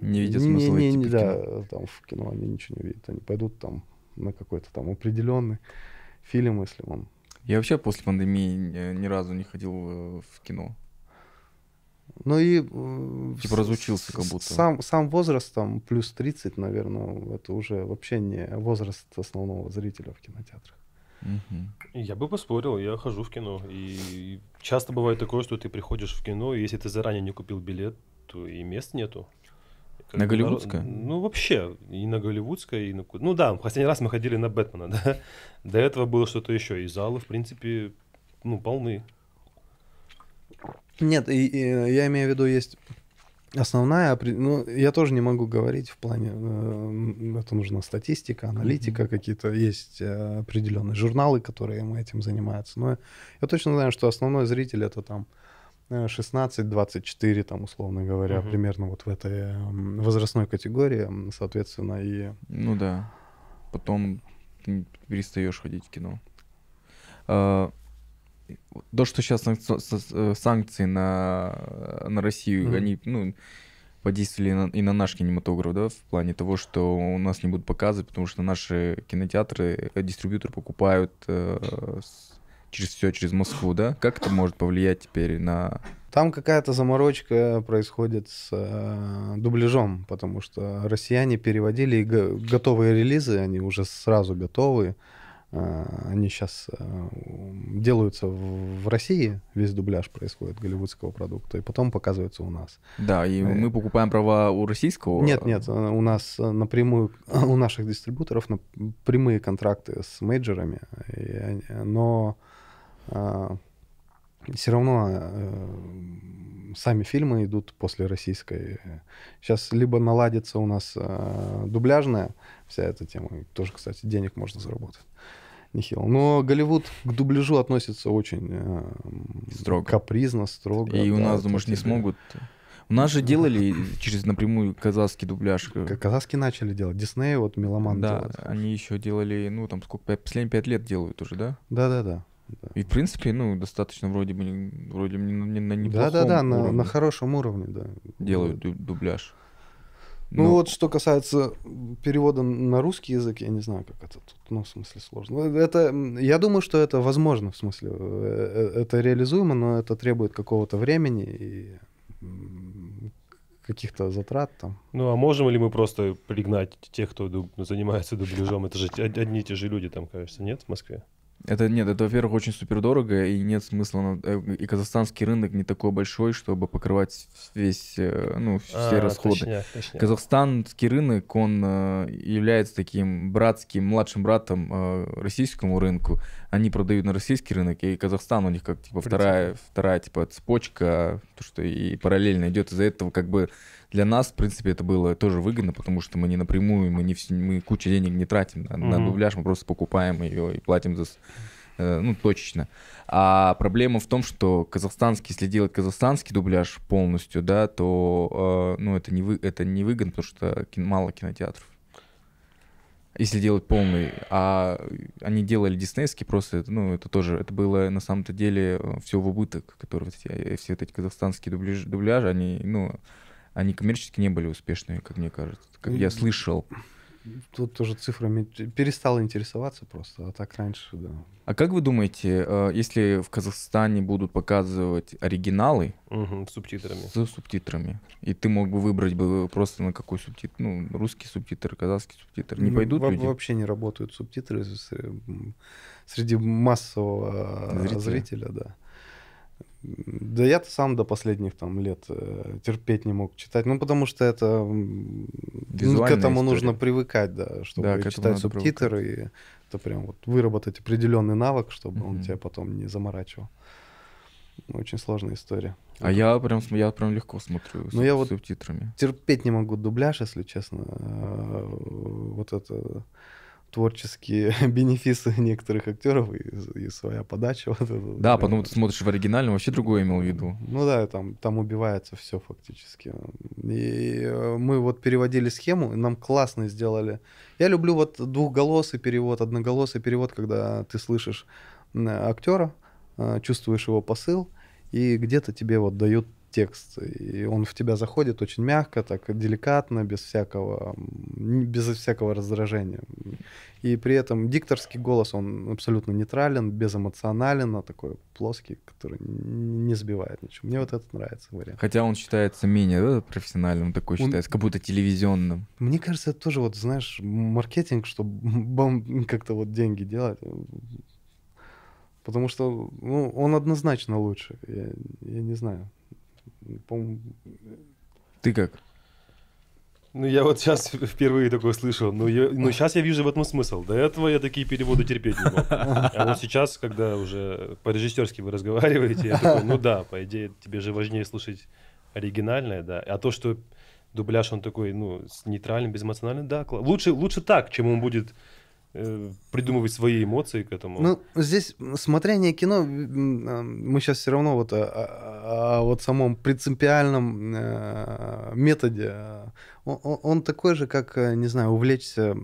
не видят смысла не, не, да, кино. там в кино они ничего не видят. Они пойдут там на какой-то там определенный фильм, если он... Я вообще после пандемии ни разу не ходил в кино. Ну и... Э, типа разучился как будто. Сам, сам возраст, там, плюс 30, наверное, это уже вообще не возраст основного зрителя в кинотеатрах. Угу. Я бы поспорил, я хожу в кино. И часто бывает такое, что ты приходишь в кино, и если ты заранее не купил билет, то и мест нету. Как на Голливудское? Ну, вообще, и на Голливудское, и на... Ну да, последний раз мы ходили на Бэтмена, да. До этого было что-то еще, и залы, в принципе, ну, полны. Нет, и, и, я имею в виду, есть основная, ну, я тоже не могу говорить в плане, э, это нужна статистика, аналитика, mm-hmm. какие-то есть э, определенные журналы, которые этим занимаются. Но я точно знаю, что основной зритель это там 16-24, там, условно говоря, mm-hmm. примерно вот в этой возрастной категории, соответственно, и... Ну да. Потом ты перестаешь ходить в кино. А, то, что сейчас э, санкции на, на Россию, mm-hmm. они, ну, подействовали на, и на наш кинематограф, да, в плане того, что у нас не будут показывать, потому что наши кинотеатры, э, дистрибьюторы покупают э, через все, через Москву, да? Как это может повлиять теперь на... Там какая-то заморочка происходит с э, дубляжом, потому что россияне переводили готовые релизы, они уже сразу готовы, они сейчас а, делаются в России, весь дубляж происходит голливудского продукта, и потом показывается у нас. Да, и э, мы покупаем права у российского? Нет, нет, у нас напрямую, у наших дистрибуторов прямые контракты с мейджерами, но все равно э, сами фильмы идут после российской. Сейчас либо наладится у нас дубляжная вся эта тема, тоже, кстати, денег можно заработать нехило. Но Голливуд к дубляжу относится очень э, строго. капризно, строго. И да, у нас, думаешь, не смогут? У нас же делали через напрямую казахский дубляж. Казахский начали делать. Дисней, вот Меломан Да, делает. они еще делали, ну, там сколько, последние пять лет делают уже, да? Да-да-да. И, в принципе, ну, достаточно вроде бы, вроде бы не, на неплохом Да-да-да, на, на хорошем уровне, да. Делают дубляж. Ну Но... вот что касается перевода на русский язык, я не знаю, как это тут, ну, в смысле, сложно. Это, я думаю, что это возможно, в смысле, э, э, это реализуемо, но это требует какого-то времени и каких-то затрат там. Ну, а можем ли мы просто пригнать тех, кто дуб, занимается дубляжом? Это же одни и те же люди там, кажется, нет, в Москве? Это нет, это, во-первых, очень супер дорого, и нет смысла, э, и казахстанский рынок не такой большой, чтобы покрывать весь, э, ну, все а, расходы. Точняк, точняк. Казахстанский рынок, он э, является таким братским, младшим братом российскому рынку. Они продают на российский рынок, и Казахстан у них как, типа, вторая, вторая, типа, цепочка, то, что и параллельно идет. Из-за этого, как бы, для нас, в принципе, это было тоже выгодно, потому что мы не напрямую, мы не мы кучу денег не тратим на, mm-hmm. на дубляж, мы просто покупаем ее и платим за, э, ну, точечно. А проблема в том, что казахстанский, если делать казахстанский дубляж полностью, да, то, э, ну, это не, вы, это не выгодно, потому что мало кинотеатров. Если делать полный, а они делали диснейский, просто, ну, это тоже, это было на самом-то деле э, все в убыток, которые все, все эти казахстанские дубляжи, дубляжи они, ну, они коммерчески не были успешными, как мне кажется. Как я слышал. Тут тоже цифрами перестал интересоваться просто, а так раньше, да. А как вы думаете, э, если в Казахстане будут показывать оригиналы угу, с субтитрами? С субтитрами. И ты мог бы выбрать бы просто на какой субтитр, ну, русский субтитр, казахский субтитр. Не пойдут Во- люди? Вообще не работают субтитры среди массового зрителя, зрителя да. Да я-то сам до последних там лет э, терпеть не мог читать. Ну, потому что это... Ну, к этому история. нужно привыкать, да, чтобы да, читать субтитры. И это прям вот выработать определенный навык, чтобы mm-hmm. он тебя потом не заморачивал. Очень сложная история. А я прям, я прям легко смотрю ну, с я вот субтитрами. Терпеть не могу дубляж, если честно. Э, вот это творческие бенефисы некоторых актеров и, и своя подача. Вот это, да, прям... потом ты смотришь в оригинальном, вообще другое имел в виду. Ну да, там, там убивается все фактически. И э, мы вот переводили схему, и нам классно сделали. Я люблю вот двухголосый перевод, одноголосый перевод, когда ты слышишь актера, э, чувствуешь его посыл, и где-то тебе вот дают текст, и он в тебя заходит очень мягко, так деликатно, без всякого, без всякого раздражения. И при этом дикторский голос, он абсолютно нейтрален, безэмоционален, а такой плоский, который не сбивает ничего. Мне вот этот нравится вариант. Хотя он считается менее да, профессиональным, такой он... считается, как будто телевизионным. Мне кажется, это тоже вот, знаешь, маркетинг, чтобы как-то вот деньги делать. Потому что ну, он однозначно лучше. Я, я не знаю по Ты как? Ну, я вот сейчас впервые такое слышал. Но, я, но сейчас я вижу в этом смысл. До этого я такие переводы терпеть не мог. А вот сейчас, когда уже по-режиссерски вы разговариваете, я такой, ну да, по идее, тебе же важнее слушать оригинальное, да. А то, что дубляж, он такой, ну, нейтральный, безэмоциональный, да, лучше, лучше так, чем он будет придумывать свои эмоции к этому. Ну, здесь смотрение кино, мы сейчас все равно вот о, о, о вот самом принципиальном э, методе. Он, он такой же, как, э, не знаю, увлечься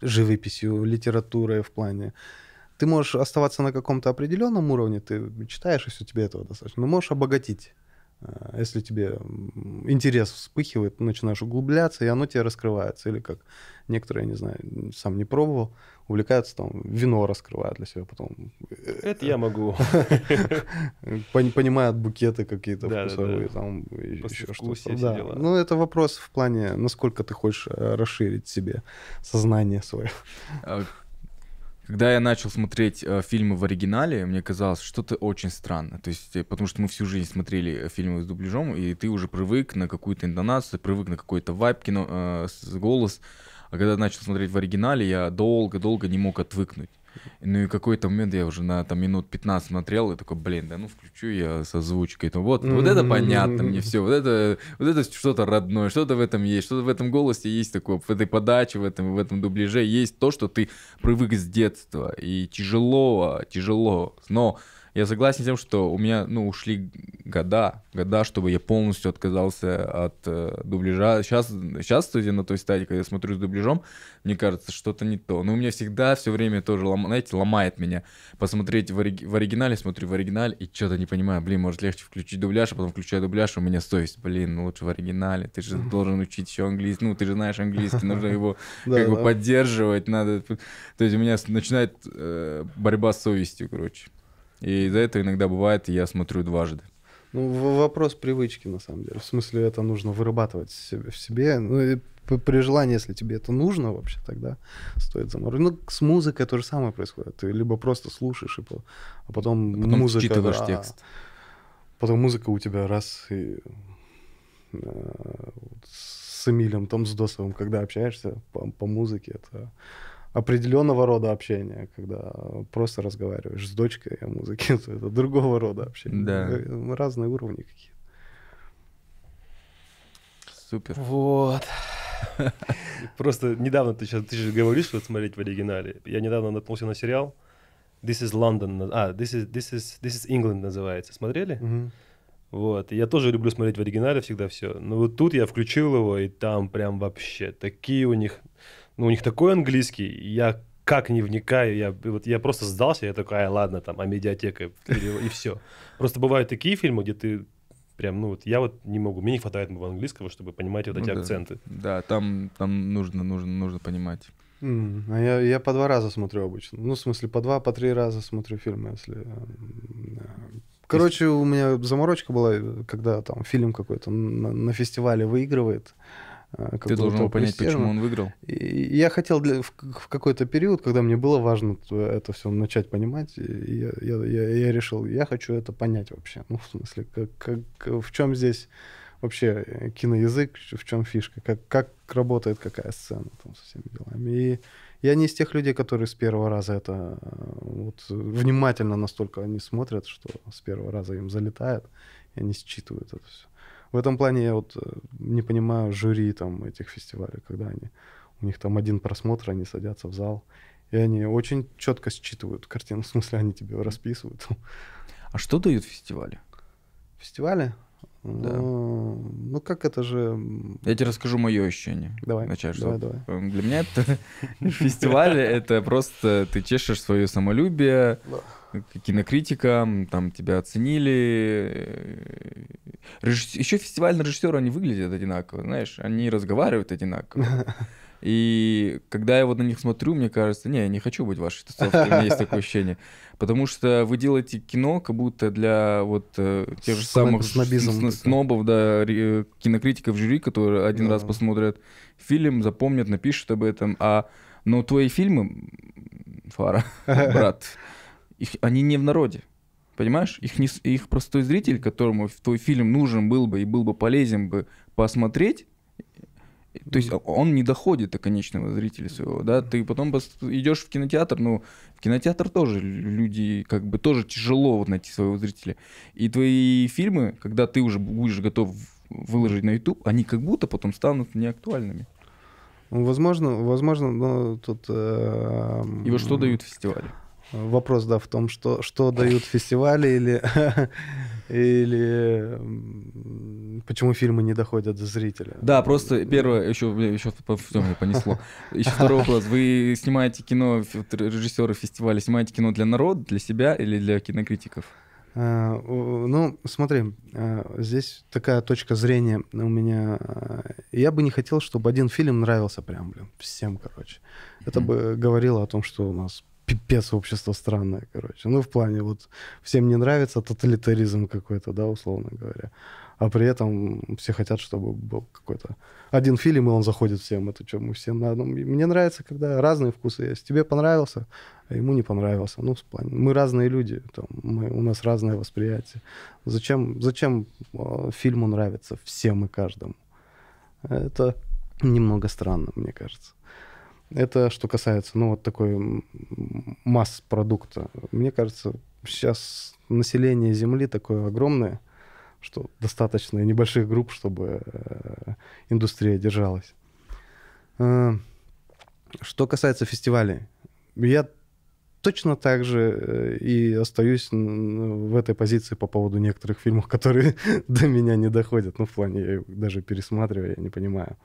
живописью, литературой в плане. Ты можешь оставаться на каком-то определенном уровне, ты читаешь, если тебе этого достаточно, но можешь обогатить. Э, если тебе интерес вспыхивает, начинаешь углубляться, и оно тебе раскрывается. Или как некоторые, я не знаю, сам не пробовал, увлекаются там, вино раскрывают для себя потом. Это я могу. Понимают букеты какие-то вкусовые, там еще что-то. Ну, это вопрос в плане, насколько ты хочешь э, расширить себе сознание свое. Когда я начал смотреть э, фильмы в оригинале, мне казалось, что-то очень странно. То есть, э, потому что мы всю жизнь смотрели э, фильмы с дубляжом, и ты уже привык на какую-то интонацию, привык на какой-то вайп, кино, э, голос. А когда начал смотреть в оригинале, я долго-долго не мог отвыкнуть. Ну и какой-то момент я уже на там минут 15 смотрел и такой, блин, да ну включу я с озвучкой. То вот, вот это понятно мне все, вот это, вот это что-то родное, что-то в этом есть, что-то в этом голосе есть такое, в этой подаче, в этом, в этом дубляже есть то, что ты привык с детства. И тяжело, тяжело, но я согласен с тем, что у меня, ну, ушли года, года, чтобы я полностью отказался от э, дубляжа. Сейчас, сейчас, кстати, на той стадии, когда я смотрю с дубляжом, мне кажется, что-то не то. Но у меня всегда все время тоже, лом, знаете, ломает меня. Посмотреть в, ори- в оригинале, смотрю в оригинале и что-то не понимаю. Блин, может легче включить дубляж, а потом включаю дубляж, у меня совесть. Блин, ну лучше в оригинале. Ты же должен учить еще английский. Ну, ты же знаешь английский, нужно его как бы поддерживать. Надо. То есть у меня начинает э, борьба с совестью, короче. И из-за этого иногда бывает, я смотрю дважды. Ну, вопрос привычки, на самом деле. В смысле, это нужно вырабатывать в себе. Ну, и при желании, если тебе это нужно вообще, тогда стоит заморозить. Ну, с музыкой то же самое происходит. Ты либо просто слушаешь, и, а потом, а потом музыка... читываешь да, текст. Потом музыка у тебя раз и... Э, с Эмилем Том с Досовым, когда общаешься по, по музыке, это определенного рода общения, когда просто разговариваешь с дочкой о музыке, это другого рода общение. Да. Э, разные уровни какие. Супер. Вот. Просто недавно ты сейчас ты же говоришь, что смотреть в оригинале. Я недавно наткнулся на сериал This is London. А, This is, this is, this is England называется. Смотрели? Угу. Вот. я тоже люблю смотреть в оригинале всегда все. Но вот тут я включил его, и там прям вообще такие у них ну, у них такой английский, я как не вникаю, я, вот, я просто сдался, я такой, а, ладно, там, а медиатека, и все. Просто бывают такие фильмы, где ты прям, ну вот я вот не могу, мне не хватает моего английского, чтобы понимать вот эти ну, да. акценты. Да, там, там нужно, нужно, нужно понимать. Mm, а я, я по два раза смотрю обычно. Ну, в смысле, по два, по три раза смотрю фильмы, если... Короче, у меня заморочка была, когда там фильм какой-то на, на фестивале выигрывает. Э, Ты должен был понять, почему он выиграл. И я хотел для, в, в какой-то период, когда мне было важно это все начать понимать, я, я, я, я решил, я хочу это понять вообще. Ну, в смысле, как, как, в чем здесь вообще киноязык, в чем фишка, как, как работает какая сцена там со всеми делами. И я не из тех людей, которые с первого раза это вот, внимательно настолько они смотрят, что с первого раза им залетает, и они считывают это все. В этом плане я вот э, не понимаю жюри там этих фестивалей, когда они у них там один просмотр, они садятся в зал, и они очень четко считывают картину, в смысле они тебе расписывают. А что дают фестивали? Фестивали? Да. Ну, ну как это же... Я тебе расскажу мое ощущение. Давай, Начать, давай, давай. Эм, для меня это фестиваль, это просто ты чешешь свое самолюбие, кинокритика, там тебя оценили. Еще фестивальные режиссеры, они выглядят одинаково, знаешь, они разговаривают одинаково. И когда я вот на них смотрю, мне кажется, не, я не хочу быть вашей тусовкой, у меня есть такое ощущение. Потому что вы делаете кино как будто для вот э, тех же самых снобизм, снобов, да, кинокритиков жюри, которые один да. раз посмотрят фильм, запомнят, напишут об этом. А но твои фильмы, Фара, брат, их, они не в народе. Понимаешь? Их, не, их простой зритель, которому твой фильм нужен был бы и был бы полезен бы посмотреть, то есть он не доходит до конечного зрителя своего, да, ты потом идешь в кинотеатр, ну, в кинотеатр тоже люди, как бы, тоже тяжело вот найти своего зрителя. И твои фильмы, когда ты уже будешь готов выложить на YouTube, они как будто потом станут неактуальными. Ну, возможно, возможно, но тут... Э, И вот что дают фестивали? Вопрос, да, в том, что, что дают фестивали или, или Почему фильмы не доходят до зрителя? Да, просто первое, еще, еще понесло. Еще второй вопрос. Вы снимаете кино, режиссеры фестиваля, снимаете кино для народа, для себя или для кинокритиков? А, ну, смотри, а, здесь такая точка зрения у меня. А, я бы не хотел, чтобы один фильм нравился прям, блин, всем, короче. Это бы говорило о том, что у нас пипец общество странное, короче. Ну, в плане вот всем не нравится тоталитаризм какой-то, да, условно говоря. А при этом все хотят, чтобы был какой-то один фильм, и он заходит всем. Это что, мы все на одном... Мне нравится, когда разные вкусы есть. Тебе понравился, а ему не понравился. Ну, в плане... Мы разные люди, там, мы, у нас разное восприятие. Зачем, зачем э, фильму нравится всем и каждому? Это немного странно, мне кажется. Это что касается, ну, вот такой масс-продукта. Мне кажется, сейчас население Земли такое огромное, что достаточно небольших групп, чтобы э, индустрия держалась. Э, что касается фестивалей, я точно так же э, и остаюсь в этой позиции по поводу некоторых фильмов, которые до меня не доходят. Ну, в плане, я их даже пересматриваю, я не понимаю.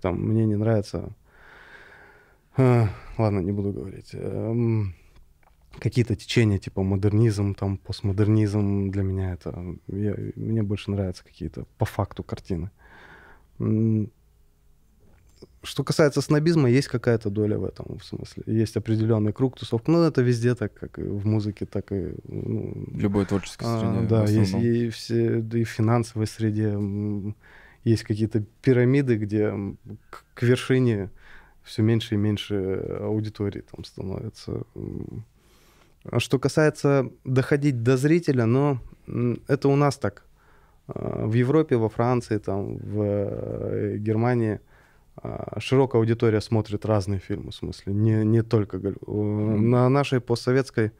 Там, мне не нравится ладно, не буду говорить. Эм, какие-то течения, типа модернизм, там, постмодернизм, для меня это... Я, мне больше нравятся какие-то по факту картины. Что касается снобизма, есть какая-то доля в этом, в смысле. Есть определенный круг тусовок. Ну, это везде так, как и в музыке, так и... Ну, в любой творческой а, среде. А, да, есть и, все, да и в финансовой среде. Есть какие-то пирамиды, где к, к вершине все меньше и меньше аудитории там становится. А что касается доходить до зрителя, но это у нас так. А, в Европе, во Франции, там, в э, Германии а, широкая аудитория смотрит разные фильмы, в смысле, не, не только mm На нашей постсоветской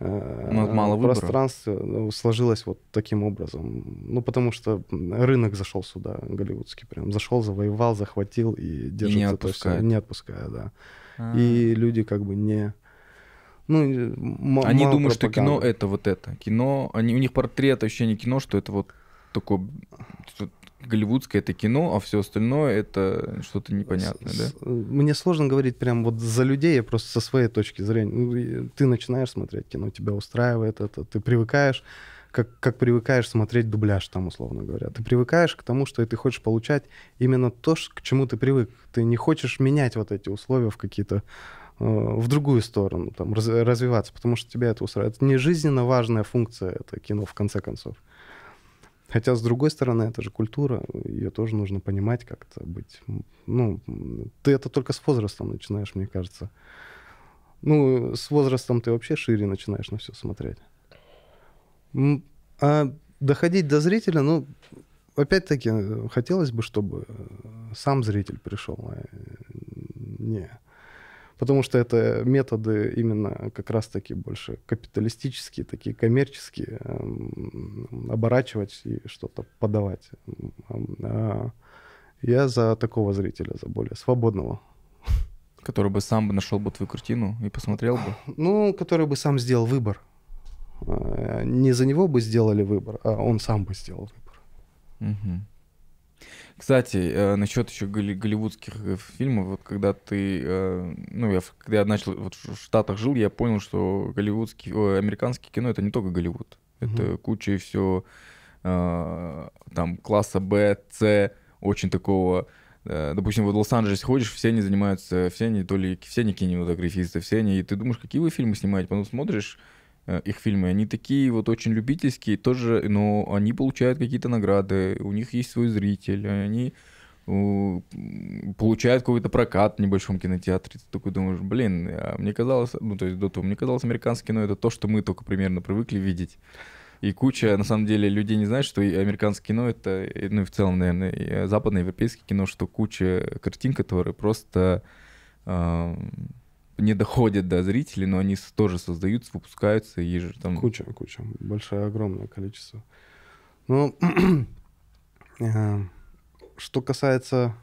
ну, мало выбора. сложилось вот таким образом. Ну, потому что рынок зашел сюда, голливудский прям. Зашел, завоевал, захватил и держится. И не отпускает. Не отпуская, да. А-а-а. И люди как бы не... Ну, они думают, пропаганды. что кино это вот это. Кино, они, у них портрет ощущение кино, что это вот такое голливудское это кино, а все остальное это что-то непонятное, да? Мне сложно говорить прям вот за людей, я просто со своей точки зрения. Ну, ты начинаешь смотреть кино, тебя устраивает это, ты привыкаешь, как, как привыкаешь смотреть дубляж там, условно говоря. Ты привыкаешь к тому, что ты хочешь получать именно то, к чему ты привык. Ты не хочешь менять вот эти условия в какие-то э, в другую сторону, там, раз, развиваться, потому что тебя это устраивает. Это не жизненно важная функция, это кино, в конце концов. Хотя, с другой стороны, это же культура, ее тоже нужно понимать как-то быть. Ну, ты это только с возрастом начинаешь, мне кажется. Ну, с возрастом ты вообще шире начинаешь на все смотреть. А доходить до зрителя, ну, опять-таки, хотелось бы, чтобы сам зритель пришел. А не потому что это методы именно как раз-таки больше капиталистические, такие коммерческие, эм, оборачивать и что-то подавать. А я за такого зрителя, за более свободного. Который бы сам нашел бы твою картину и посмотрел бы? Ну, который бы сам сделал выбор. А, не за него бы сделали выбор, а он сам бы сделал выбор. Угу. Кстати, э, насчет еще голливудских э, фильмов, вот когда ты, э, ну, я, когда я начал, вот в Штатах жил, я понял, что голливудский, о, американский кино — это не только Голливуд. Mm-hmm. Это куча все там класса Б, С, очень такого допустим, вот в Лос-Анджелес ходишь, все они занимаются, все они то ли, все они кинематографисты, все они, и ты думаешь, какие вы фильмы снимаете, потом смотришь, их фильмы, они такие вот очень любительские, тоже, но они получают какие-то награды, у них есть свой зритель, они получают какой-то прокат в небольшом кинотеатре. Ты такой думаешь, блин, а мне казалось, ну, то есть до того, мне казалось, американское кино — это то, что мы только примерно привыкли видеть. И куча, на самом деле, людей не знают, что американское кино — это, ну и в целом, наверное, и западноевропейское кино, что куча картин, которые просто э, не доходят до зрителей, но они тоже создаются, выпускаются и же там... Куча, куча. Большое, огромное количество. Ну, э, что касается...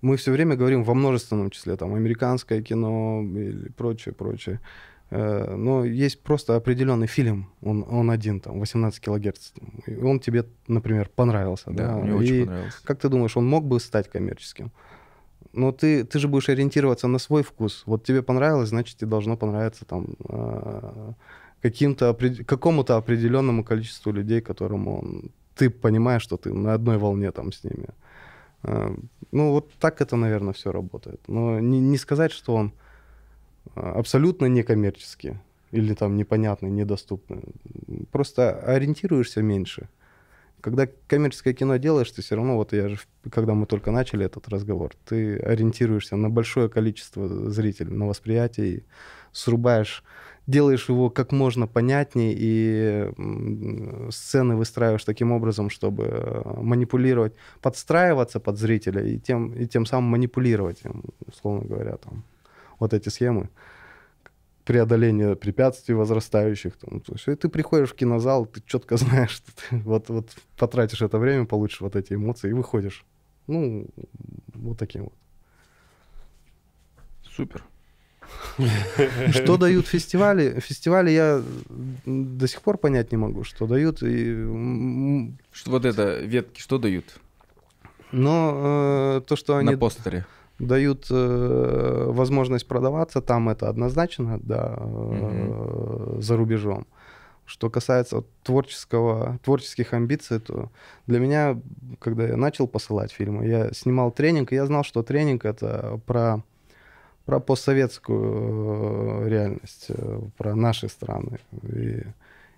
Мы все время говорим во множественном числе, там, американское кино или прочее, прочее. Э, но есть просто определенный фильм, он, он один, там, 18 килогерц, и он тебе, например, понравился. Да, Да, мне и очень понравился. как ты думаешь, он мог бы стать коммерческим? Но ты, ты же будешь ориентироваться на свой вкус. Вот тебе понравилось, значит, тебе должно понравиться там э, каким-то, какому-то определенному количеству людей, которому ты понимаешь, что ты на одной волне там с ними. Э, Ну, вот так это, наверное, все работает. Но не, не сказать, что он э, абсолютно некоммерческий или там непонятный, недоступный. Просто ориентируешься меньше. Когда коммерческое кино делаешь, ты все равно, вот я же, когда мы только начали этот разговор, ты ориентируешься на большое количество зрителей, на восприятие, и срубаешь, делаешь его как можно понятнее, и сцены выстраиваешь таким образом, чтобы манипулировать, подстраиваться под зрителя и тем, и тем самым манипулировать условно говоря, там, вот эти схемы преодоления препятствий возрастающих. Там, то есть, и ты приходишь в кинозал, ты четко знаешь, что ты вот, вот потратишь это время, получишь вот эти эмоции и выходишь. Ну, вот таким вот. Супер. Что дают фестивали? Фестивали я до сих пор понять не могу, что дают. И, Что вот это, ветки, что дают но э, то, что они на постере? Дают э, возможность продаваться, там это однозначно, да, э, за рубежом. Что касается вот творческого, творческих амбиций, то для меня, когда я начал посылать фильмы, я снимал тренинг, и я знал, что тренинг это про, про постсоветскую э, реальность, э, про наши страны. И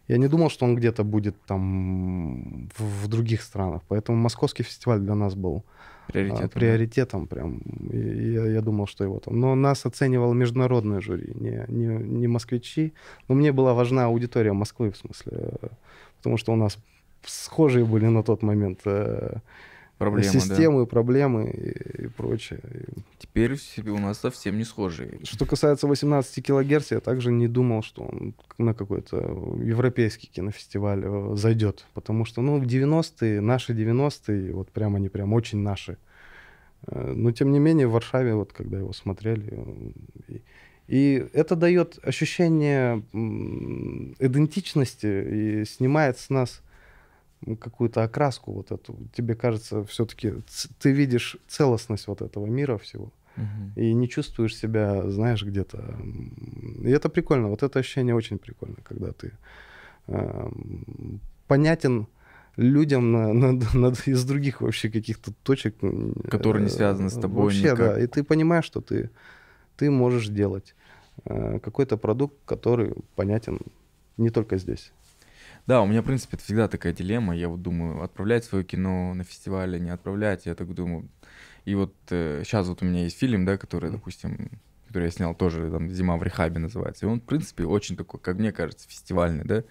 я не думал, что он где-то будет там в, в других странах. Поэтому московский фестиваль для нас был. А, приоритетом прям. Я, я думал, что его там. Но нас оценивал международное жюри, не, не, не москвичи. Но мне была важна аудитория Москвы, в смысле, э, потому что у нас схожие были на тот момент э, Проблема, да. системы, проблемы и, и прочее. Теперь у нас совсем не схожие. что касается 18 килогерц, я также не думал, что он на какой-то европейский кинофестиваль э, зайдет. Потому что, ну, в 90-е, наши 90-е, вот прям они прям очень наши. Э, Но, тем не менее, в Варшаве, вот когда его смотрели, э, и, и это дает ощущение идентичности и снимает с нас какую-то окраску вот эту. Тебе кажется, все-таки ты видишь целостность вот этого мира всего Мгм. и не чувствуешь себя, знаешь, где-то. И это прикольно. Вот это ощущение очень прикольно, когда ты эм, понятен людям на, на- на- из других вообще каких-то точек. Которые не э, связаны с тобой Вообще, никак. да. И ты понимаешь, что ты, ты можешь делать э, какой-то продукт, который понятен не только здесь. Да, у меня, в принципе, это всегда такая дилемма. Я вот думаю, отправлять свое кино на фестиваль, не отправлять. Я так думаю. И вот сейчас вот у меня есть фильм, да, который, допустим, который я снял тоже, там, «Зима в рехабе» называется. И он, в принципе, очень такой, как мне кажется, фестивальный, да.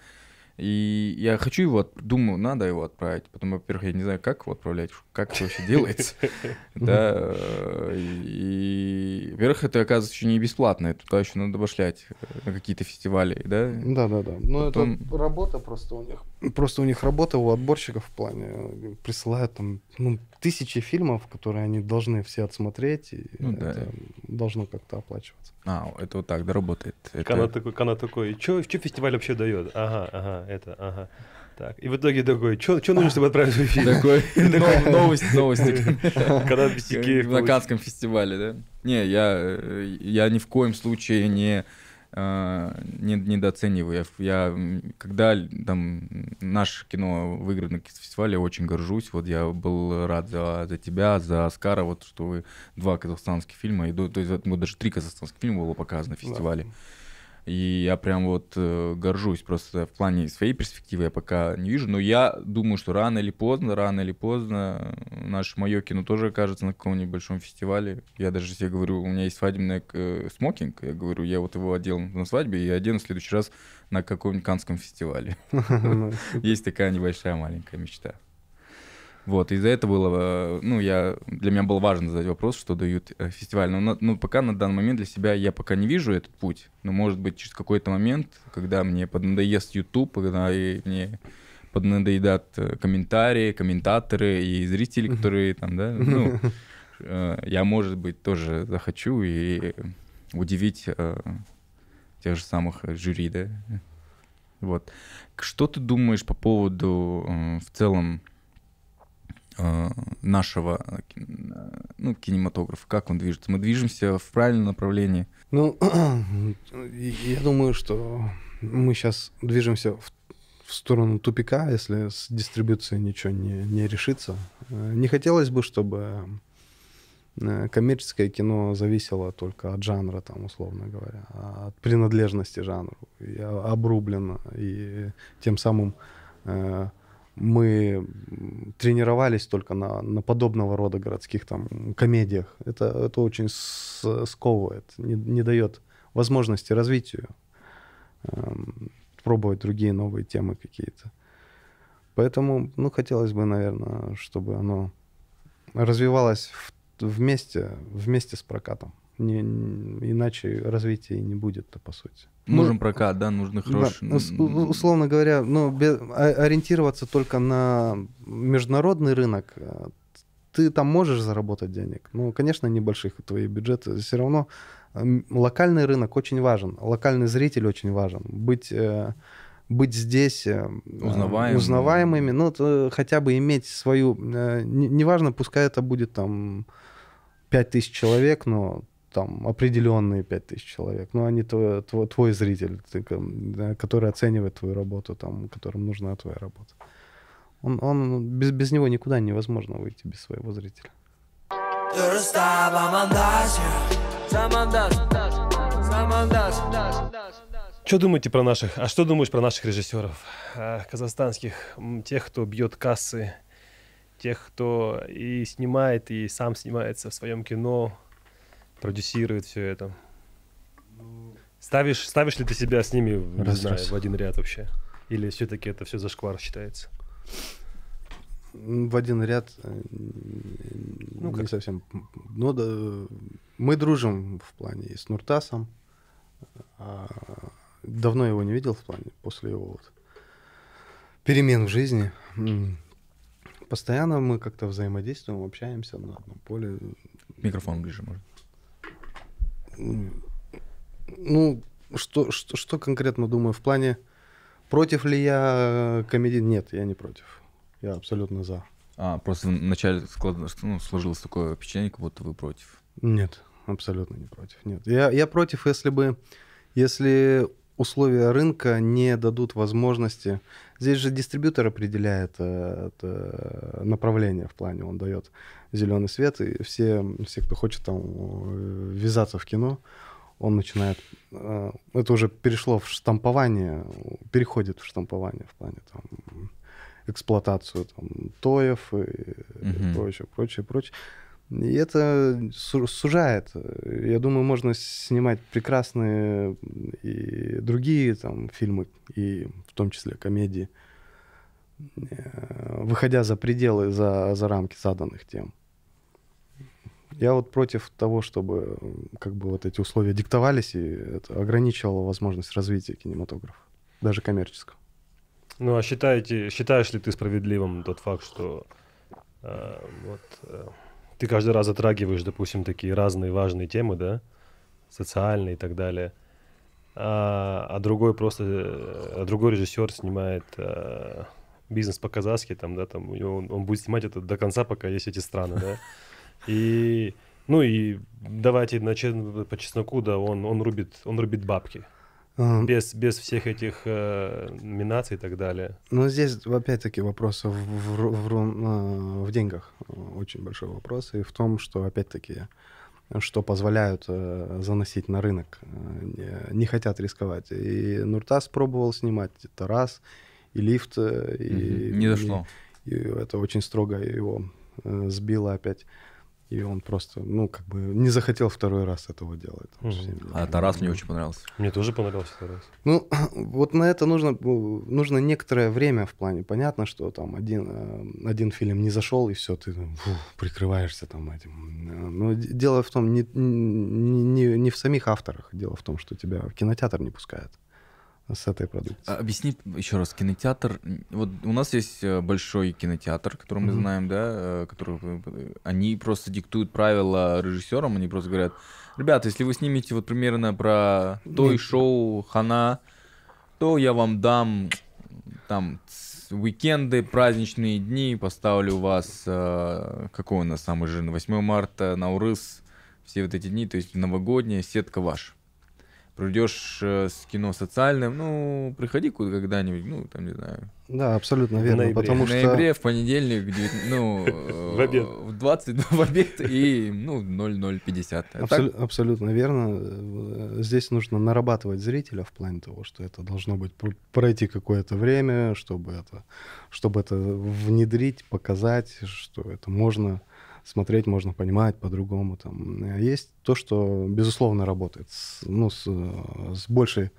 И я хочу его, от- думаю, надо его отправить. Потом, во-первых, я не знаю, как его отправлять, как это вообще делается. Да, э, и, во-первых, это, оказывается, еще не бесплатно. Это Туда еще надо пошлять э, на какие-то фестивали, да. Да, да, да. Ну, Потом- это работа просто у них. Просто у них работа у отборщиков в плане э, присылают там ну, тысячи фильмов, которые они должны все отсмотреть, и Ну да. должно как-то оплачиваться. А, это вот так, да, работает. Это- такой, Кана такой, что фестиваль вообще дает? Ага, ага, это, ага. Так, и в итоге такой, что нужно, чтобы отправить свой фильм? Такой, нов- новости, новости. Когда в На Канском фестивале, да? Не, я, э, я ни в коем случае не, э, не недооцениваю. Я, я, когда там наше кино выиграет на фестивале, очень горжусь. Вот я был рад за, за тебя, за Оскара, вот что вы два казахстанских фильма, и, то есть вот даже три казахстанских фильма было показано на фестивале. И я прям вот э, горжусь просто в плане своей перспективы я пока не вижу, но я думаю, что рано или поздно, рано или поздно э, наше мое кино тоже окажется на каком-нибудь большом фестивале. Я даже себе говорю, у меня есть свадебный э, смокинг, я говорю, я вот его одел на свадьбе и одену в следующий раз на каком-нибудь канском фестивале. Ну, Есть такая небольшая маленькая мечта. Вот, из-за этого было, э, ну, я, для меня было важно задать вопрос, что дают э, фестиваль. Но, на- ну, пока на данный момент для себя я пока не вижу этот путь. Но, может быть, через какой-то момент, когда мне поднадоест YouTube, когда и мне поднадоедат э, комментарии, комментаторы и зрители, которые там, да, ну, я, может быть, тоже захочу и удивить тех же самых жюри, да? Вот. Что ты думаешь по поводу в целом нашего э, ну, кинематографа? Как он движется? Мы движемся в правильном направлении? Ну, я думаю, что мы сейчас движемся в, в сторону тупика, если с дистрибуцией ничего не, не решится. Э, не хотелось бы, чтобы Э, коммерческое кино зависело только от жанра, там, условно говоря, от принадлежности жанру, и обрублено, и тем самым э, мы тренировались только на, на подобного рода городских там комедиях. Это, это очень сковывает, не, не дает возможности развитию, э, пробовать другие новые темы какие-то. Поэтому, ну, хотелось бы, наверное, чтобы оно развивалось в вместе, вместе с прокатом. Не, иначе развития не будет-то, по сути. Нужен ну, прокат, да, нужны хорошие... Да, условно говоря, ну, без, ориентироваться только на международный рынок, э, ты там можешь заработать денег. Ну, конечно, небольших твои бюджеты. Все равно локальный рынок очень важен, локальный зритель очень важен. Быть э, быть здесь э, Узнаваемым. узнаваемыми, ну, то хотя бы иметь свою, неважно, пускай это будет там 5000 человек, но там определенные 5000 человек, но они твой, твой, твой зритель, ты, который оценивает твою работу, там, которым нужна твоя работа. Он, он без, без него никуда невозможно выйти без своего зрителя. Что думаете про наших? А что думаешь про наших режиссеров э, казахстанских, тех, кто бьет кассы тех, кто и снимает, и сам снимается в своем кино, продюсирует все это. Ставишь, ставишь ли ты себя с ними, не раз, знаю, раз. в один ряд вообще? Или все-таки это все зашквар считается? В один ряд э, ну, не как? совсем. Ну, да, мы дружим в плане с Нуртасом. А, давно его не видел в плане после его вот перемен в жизни. Постоянно мы как-то взаимодействуем, общаемся на одном поле. Микрофон ближе, может. Ну, что, что, что конкретно думаю в плане, против ли я комедий? Нет, я не против. Я абсолютно за. А, просто вначале склад... ну, сложилось такое впечатление, как будто вы против. Нет, абсолютно не против. Нет. Я, я против, если бы, если условия рынка не дадут возможности. Здесь же дистрибьютор определяет э, это направление в плане, он дает зеленый свет, и все, все, кто хочет там э, ввязаться в кино, он начинает... Э, это уже перешло в штампование, переходит в штампование в плане там эксплуатацию там, тоев и угу. прочее, прочее, прочее. И это сужает. Я думаю, можно снимать прекрасные и другие там фильмы, и в том числе комедии, э, выходя за пределы, за, за рамки заданных тем. Я вот против того, чтобы как бы вот эти условия диктовались, и это ограничивало возможность развития кинематографа, даже коммерческого. Ну а считаете, считаешь ли ты справедливым тот факт, что э, вот э, ты каждый раз затрагиваешь, допустим, такие разные важные темы, да, социальные и так далее, а, а другой просто, а другой режиссер снимает а, бизнес по-казахски, там, да, там, он, он будет снимать это до конца, пока есть эти страны, да, и, ну и давайте на, по чесноку, да, он, он рубит, он рубит бабки, без, без всех этих э, номинаций и так далее. Ну, здесь, опять-таки, вопрос в, в, в, в, в деньгах. Очень большой вопрос. И в том, что, опять-таки, что позволяют э, заносить на рынок. Э, не, не хотят рисковать. И Нуртас пробовал снимать это раз, и лифт. Э, и, не дошло. И, и это очень строго его э, сбило опять. И он просто, ну, как бы не захотел второй раз этого делать. Угу. А Тарас мне очень понравился. Мне тоже понравился Тарас. Ну, вот на это нужно, нужно некоторое время в плане. Понятно, что там один, э, один фильм не зашел, и все, ты фу, прикрываешься там этим. Но дело в том, не, не, не в самих авторах, дело в том, что тебя в кинотеатр не пускают. С этой продукцией. А, Объясни еще раз, кинотеатр. Вот у нас есть э, большой кинотеатр, который мы Мгм. знаем, да, э, который э, они просто диктуют правила режиссерам, они просто говорят, ребята, если вы снимете вот примерно про то и шоу Хана, то я вам дам там уикенды, праздничные дни, поставлю у вас, э, какой у нас самый жирный, 8 марта, Наурыз, все вот эти дни, то есть новогодняя сетка ваша. Придешь э, с кино социальным, ну, приходи куда когда-нибудь, ну, там, не знаю, Да, абсолютно верно. ноябре. Потому в что ноябре, в понедельник, в девят- ну, э, В обед. в 20 в обед и, ну, 0050. А абсолютно верно. Э, Здесь нужно нарабатывать зрителя в плане того, что это должно быть пр- пройти какое-то время, чтобы это, чтобы это внедрить, показать, что это можно смотреть, можно понимать по-другому. Там. А Есть то, что, безусловно, работает с, ну, с, с, большей,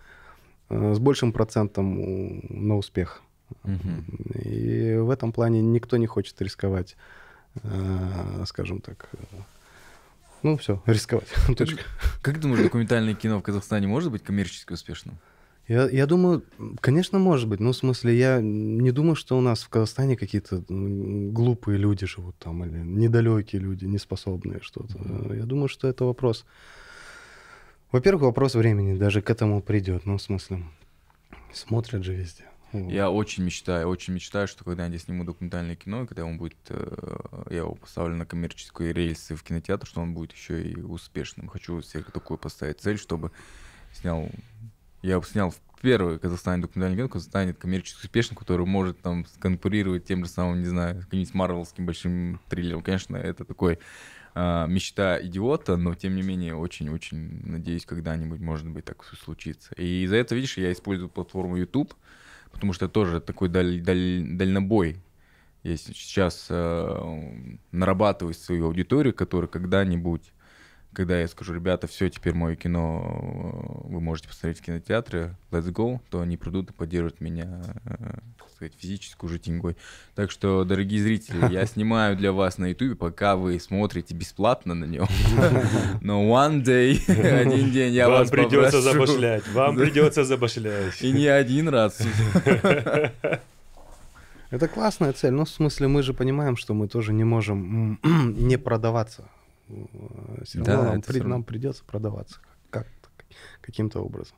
э, с большим процентом на успех. Мгм. И в этом плане никто не хочет рисковать, э, скажем так. э, Ну, все, рисковать. Как ты думаешь, документальное кино в Казахстане может быть коммерчески успешным? Я, я думаю, конечно, может быть. Ну, в смысле, я не думаю, что у нас в Казахстане какие-то глупые люди живут там, или недалекие люди, неспособные что-то. Я думаю, что это вопрос... Во-первых, вопрос времени даже к этому придет. Ну, в смысле, смотрят же везде. Я очень мечтаю, очень мечтаю, что когда я сниму документальное кино, когда он будет, э, я его поставлю на коммерческие рельсы в кинотеатр, что он будет еще и успешным. Хочу себе такую поставить цель, чтобы снял, я снял в первый Казахстане документальный кино, который станет коммерчески успешным, который может там конкурировать тем же самым, не знаю, каким-нибудь марвелским большим триллером. Конечно, это такой а, мечта идиота, но тем не менее очень-очень надеюсь, когда-нибудь, может быть, так случится. И из-за этого, видишь, я использую платформу YouTube, потому что тоже такой даль- даль- дальнобой. Я сейчас э, нарабатываю свою аудиторию, которая когда-нибудь, когда я скажу, ребята, все, теперь мое кино э, вы можете посмотреть в кинотеатре, let's go, то они придут и поддержат меня, э, так сказать, физически уже деньгой. Так что, дорогие зрители, я снимаю для вас на YouTube, пока вы смотрите бесплатно на нем. Но one day, один день я вам вас придется попрошу. забашлять, вам придется забашлять. И не один раз. Это классная цель. Ну, в смысле, мы же понимаем, что мы тоже не можем не продаваться. Все Да, равно нам, при- нам придется продаваться как каким-то образом.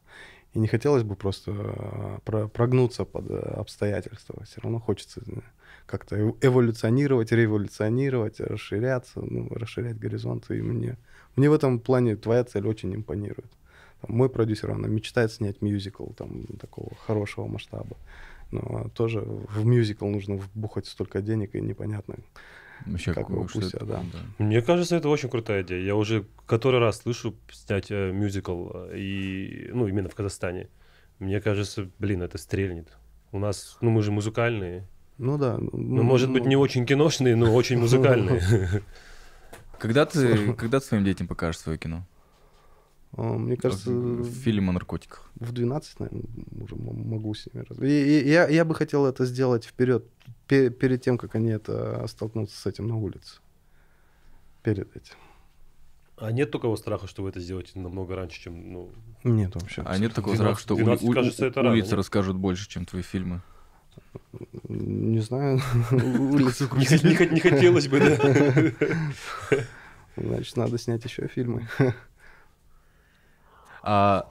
И не хотелось бы просто э, про- прогнуться под э, обстоятельства. Все равно хочется э, как-то эв- эволюционировать, революционировать, расширяться, ну, расширять горизонты. И мне, мне в этом плане твоя цель очень импонирует. Там мой продюсер, она мечтает снять мюзикл там, такого хорошего масштаба. Но тоже в мюзикл нужно вбухать столько денег, и непонятно. Вообще, Как что пусть, это, да. Мне кажется, это очень крутая идея. Я уже который раз слышу снять э, мюзикл, э, и, ну, именно в Казахстане. Мне кажется, блин, это стрельнет. У нас, ну, мы же музыкальные. Ну да. Ну, может быть, не очень киношные, но очень музыкальные. Когда ты, когда ты своим детям покажешь свое кино? А, Мне кажется, Фильм о наркотиках. в 12, наверное, уже могу с ними раз- И, и я, я бы хотел это сделать вперед, пе- перед тем, как они это столкнутся с этим на улице. Перед этим. А нет такого страха, что вы это сделаете намного раньше, чем, ну... Нет вообще. А нет такого 12, страха, что ули- 12, у- кажется, у- это рано, улицы нет? расскажут больше, чем твои фильмы? Не знаю. Не хотелось бы, да? Значит, надо снять еще фильмы. А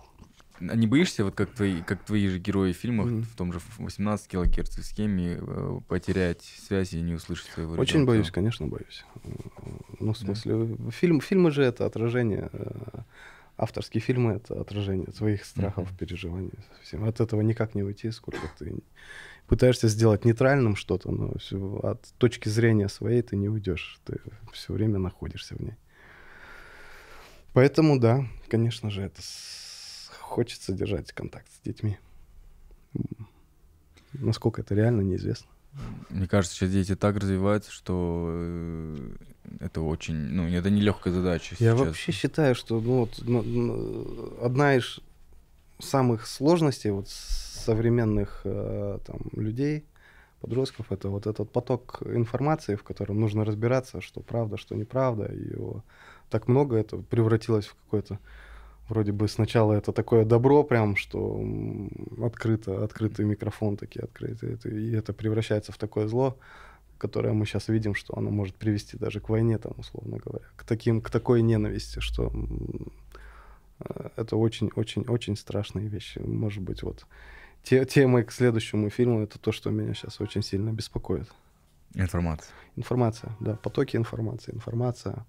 а не боишься, вот как твои, как твои же герои в фильмах, Мгм. в том же 18 килогерц в схеме, э, потерять связь и не услышать своего Очень ребенка? боюсь, конечно, боюсь. Ну, в смысле, фильм, фильмы же это отражение, э, авторские фильмы это отражение твоих страхов, Мгм. переживаний. Совсем. От этого никак не уйти, сколько ты пытаешься сделать нейтральным что-то, но всё- от точки зрения своей ты не уйдешь. Ты все время находишься в ней. Поэтому, да, конечно же, это с- хочется держать контакт с детьми. Насколько это реально, неизвестно. Мне кажется, сейчас дети так развиваются, что э, это очень, ну, это нелегкая задача Я сейчас. вообще считаю, что ну, вот, одна из самых сложностей вот современных э, там, людей, подростков, это вот этот поток информации, в котором нужно разбираться, что правда, что неправда. И его так много, это превратилось в какое-то вроде бы сначала это такое добро прям, что открыто, открытый микрофон такие открытые, и это превращается в такое зло, которое мы сейчас видим, что оно может привести даже к войне, там, условно говоря, к таким, к такой ненависти, что э, это очень-очень-очень страшные вещи. Может быть, вот те, темой к следующему фильму это то, что меня сейчас очень сильно беспокоит. Информация. Информация, да, потоки информации, информация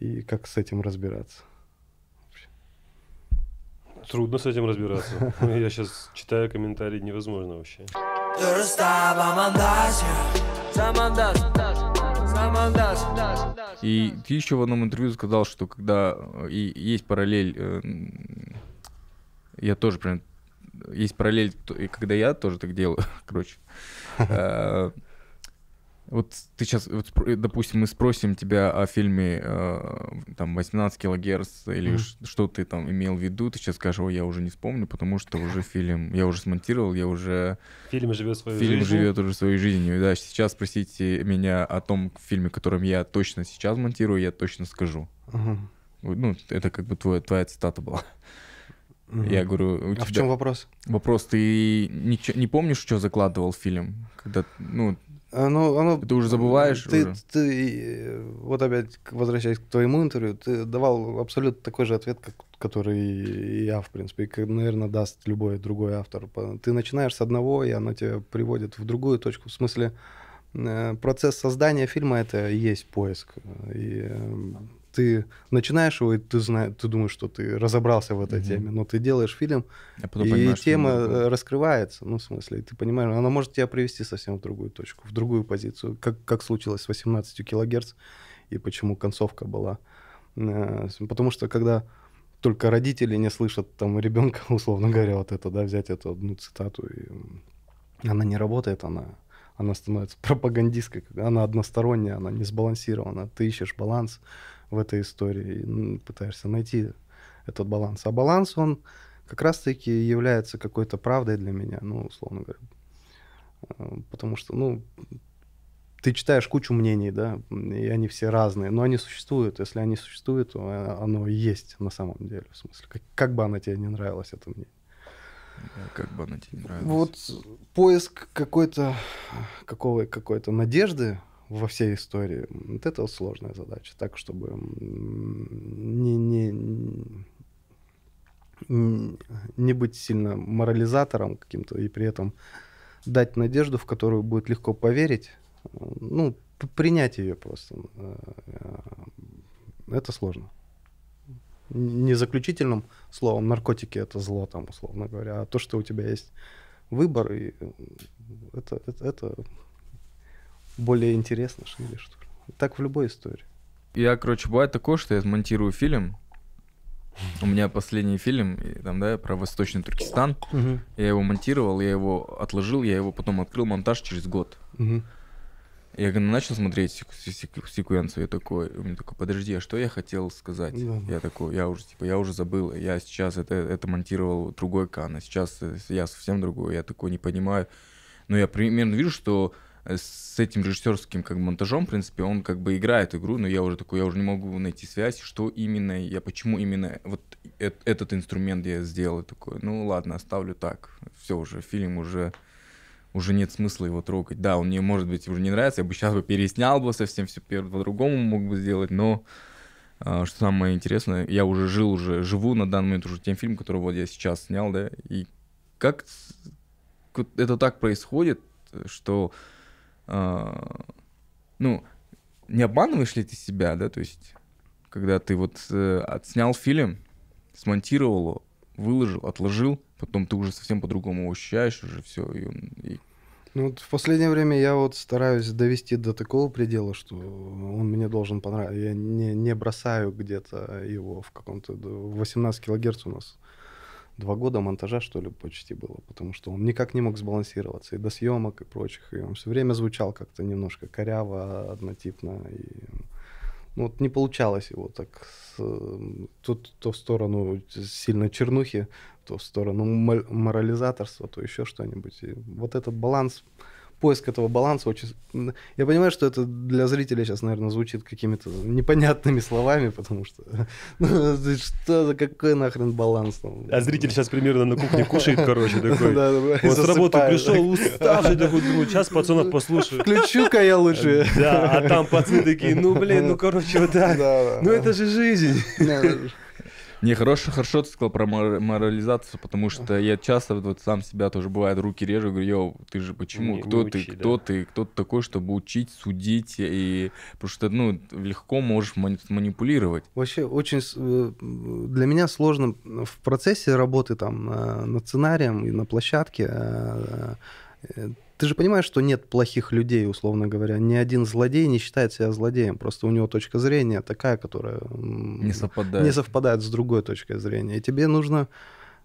и как с этим разбираться. Трудно с этим разбираться. Я сейчас читаю комментарии, невозможно вообще. И ты еще в одном интервью сказал, что когда э, и есть параллель, э, я тоже прям есть параллель, и когда я тоже так делаю, короче. Э, вот ты сейчас, вот, допустим, мы спросим тебя о фильме э, там 18 килогерц или mm-hmm. что ты там имел в виду, ты сейчас скажешь, о, я уже не вспомню, потому что уже фильм, я уже смонтировал, я уже... Фильм живет свою фильм жизнь. живет уже своей жизнью. Да, сейчас спросите меня о том фильме, которым я точно сейчас монтирую, я точно скажу. Mm-hmm. Ну, это как бы твоя, твоя цитата была. Mm-hmm. Я говорю, у а тебя... в чем вопрос? Вопрос, ты не, не помнишь, что закладывал фильм? Когда, ну, оно, оно, ты уже забываешь. Ты, уже. ты, вот опять возвращаясь к твоему интервью, ты давал абсолютно такой же ответ, как, который я, в принципе, и, наверное, даст любой другой автор. Ты начинаешь с одного, и оно тебя приводит в другую точку. В смысле, э, процесс создания фильма — это и есть поиск. И эм, ты начинаешь его, и ты, знаешь, ты думаешь, что ты разобрался в этой mm-hmm. теме, но ты делаешь фильм, и тема э, раскрывается, ну, в смысле, ты понимаешь, она может тебя привести совсем в другую точку, в другую позицию, как, как случилось с 18 килогерц, и почему концовка была. Э, потому что когда только родители не слышат там ребенка, условно говоря, вот это, да, взять эту одну цитату, и она не работает, она она становится пропагандистской, она односторонняя, она не сбалансирована. Ты ищешь баланс, в этой истории пытаешься найти этот баланс. А баланс, он как раз-таки является какой-то правдой для меня, ну, условно говоря. Э, потому что, ну, ты читаешь кучу мнений, да, и они все разные, но они существуют. Если они существуют, то э, оно есть на самом деле. В смысле, как, как бы она тебе не нравилась, это мнение. как бы она тебе не нравилась. Вот поиск какой-то какого, какой-то надежды во всей истории. Вот это вот сложная задача. Так, чтобы не, не, не быть сильно морализатором каким-то и при этом дать надежду, в которую будет легко поверить. Ну, принять ее просто. Э, это сложно. Не заключительным словом наркотики это зло, там, условно говоря, а то, что у тебя есть выбор, и это, это, это более интересно, что ли, что ли. Так в любой истории. Я, короче, бывает такое, что я монтирую фильм. У меня последний фильм, там, да, про Восточный Туркестан. Угу. Я его монтировал, я его отложил, я его потом открыл монтаж через год. Угу. Я когда начал смотреть сек- сек- секвенцию, я такой, у меня такой, подожди, а что я хотел сказать? Да. Я такой, я уже, типа, я уже забыл, я сейчас это, это монтировал другой кан, а сейчас я совсем другой, я такой не понимаю. Но я примерно вижу, что с этим режиссерским как монтажом, в принципе, он как бы играет игру, но я уже такой, я уже не могу найти связь, что именно, я почему именно вот этот инструмент я сделал, такой, ну ладно, оставлю так, все уже, фильм уже уже нет смысла его трогать. Да, он мне, может быть, уже не нравится, я бы сейчас бы переснял бы совсем все по-другому мог бы сделать, но а, что самое интересное, я уже жил, уже живу на данный момент уже тем фильмом, который вот я сейчас снял, да, и как это так происходит, что ну, не обманываешь ли ты себя, да, то есть, когда ты вот э, отснял фильм, смонтировал его, выложил, отложил, потом ты уже совсем по-другому ощущаешь уже все, и, и ну, вот в последнее время я вот стараюсь довести до такого предела, что он мне должен понравиться. Я не, не бросаю где-то его в каком-то... 18 килогерц у нас два года монтажа, что ли, почти было, потому что он никак не мог сбалансироваться и до съемок, и прочих, и он все время звучал как-то немножко коряво, однотипно, и ну, вот не получалось его так тут то в сторону сильно чернухи, то в сторону морализаторства, то еще что-нибудь. И вот этот баланс поиск этого баланса очень... Я понимаю, что это для зрителя сейчас, наверное, звучит какими-то непонятными словами, потому что... Ну, что за какой нахрен баланс там? А зритель сейчас примерно на кухне кушает, короче, такой. Да, да, Вот с работы пришел, уставший такой, думаю, сейчас пацанов послушаю. Включу-ка я лучше. Да, а там пацаны такие, ну, блин, ну, короче, вот так. Да, Ну, да. это же жизнь. Не, хорошо, хорошо ты сказал про мор- морализацию, потому что я часто вот сам себя тоже бывает руки режу, говорю, йоу, ты же почему, Не- кто не ты, учи, кто да. ты, кто ты такой, чтобы учить, судить, и потому что, ну, легко можешь мани- манипулировать. Вообще очень э, для меня сложно в процессе работы там э, над сценарием и на площадке. Ты же понимаешь, что нет плохих людей, условно говоря. Ни один злодей не считает себя злодеем. Просто у него точка зрения такая, которая Не совпадает. не совпадает с другой точкой зрения. И тебе нужно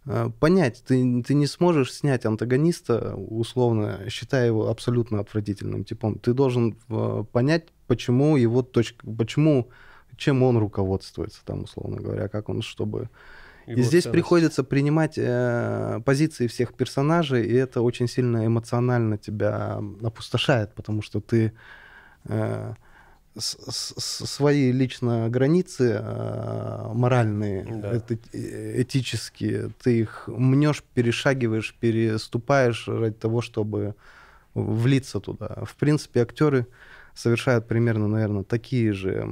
э, понять, ты, ты не сможешь снять антагониста, условно, считая его абсолютно отвратительным типом. Ты должен э, понять, почему его точка, почему, чем он руководствуется, там, условно говоря, как он, чтобы... И здесь ценность. приходится принимать э, позиции всех персонажей, и это очень сильно эмоционально тебя опустошает, потому что ты э, с- с- свои лично границы э, моральные, Да. эти- э, этические, ты их мнешь, перешагиваешь, переступаешь ради того, чтобы влиться туда. В принципе, актеры совершают примерно, наверное, такие же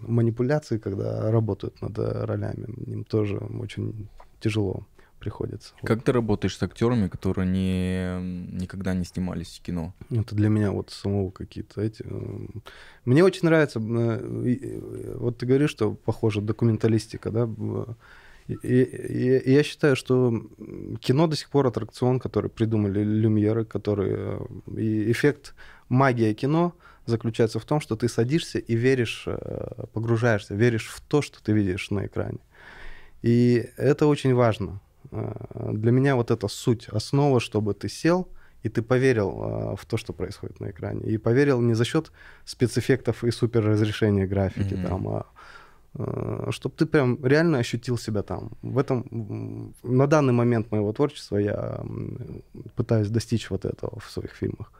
манипуляции, когда работают над э, ролями. Им тоже очень тяжело приходится. Как ты работаешь с актерами, которые не, никогда не снимались в кино? Это для меня вот самого какие-то эти... э, Мне очень нравится, э, вот ты говоришь, что похоже документалистика, да? И, и- и я считаю, что кино до сих пор аттракцион, который придумали люмьеры, который... И эффект магия кино заключается в том, что ты садишься и веришь, э, погружаешься, веришь в то, что ты видишь на экране. И это очень важно. Э, Для меня вот это суть, основа, чтобы ты сел, и ты поверил э, в то, что происходит на экране. И поверил не за счет спецэффектов и суперразрешения графики, Мгм. там, а чтобы ты прям реально ощутил себя там. В этом, на данный момент моего творчества я пытаюсь достичь вот этого в своих фильмах.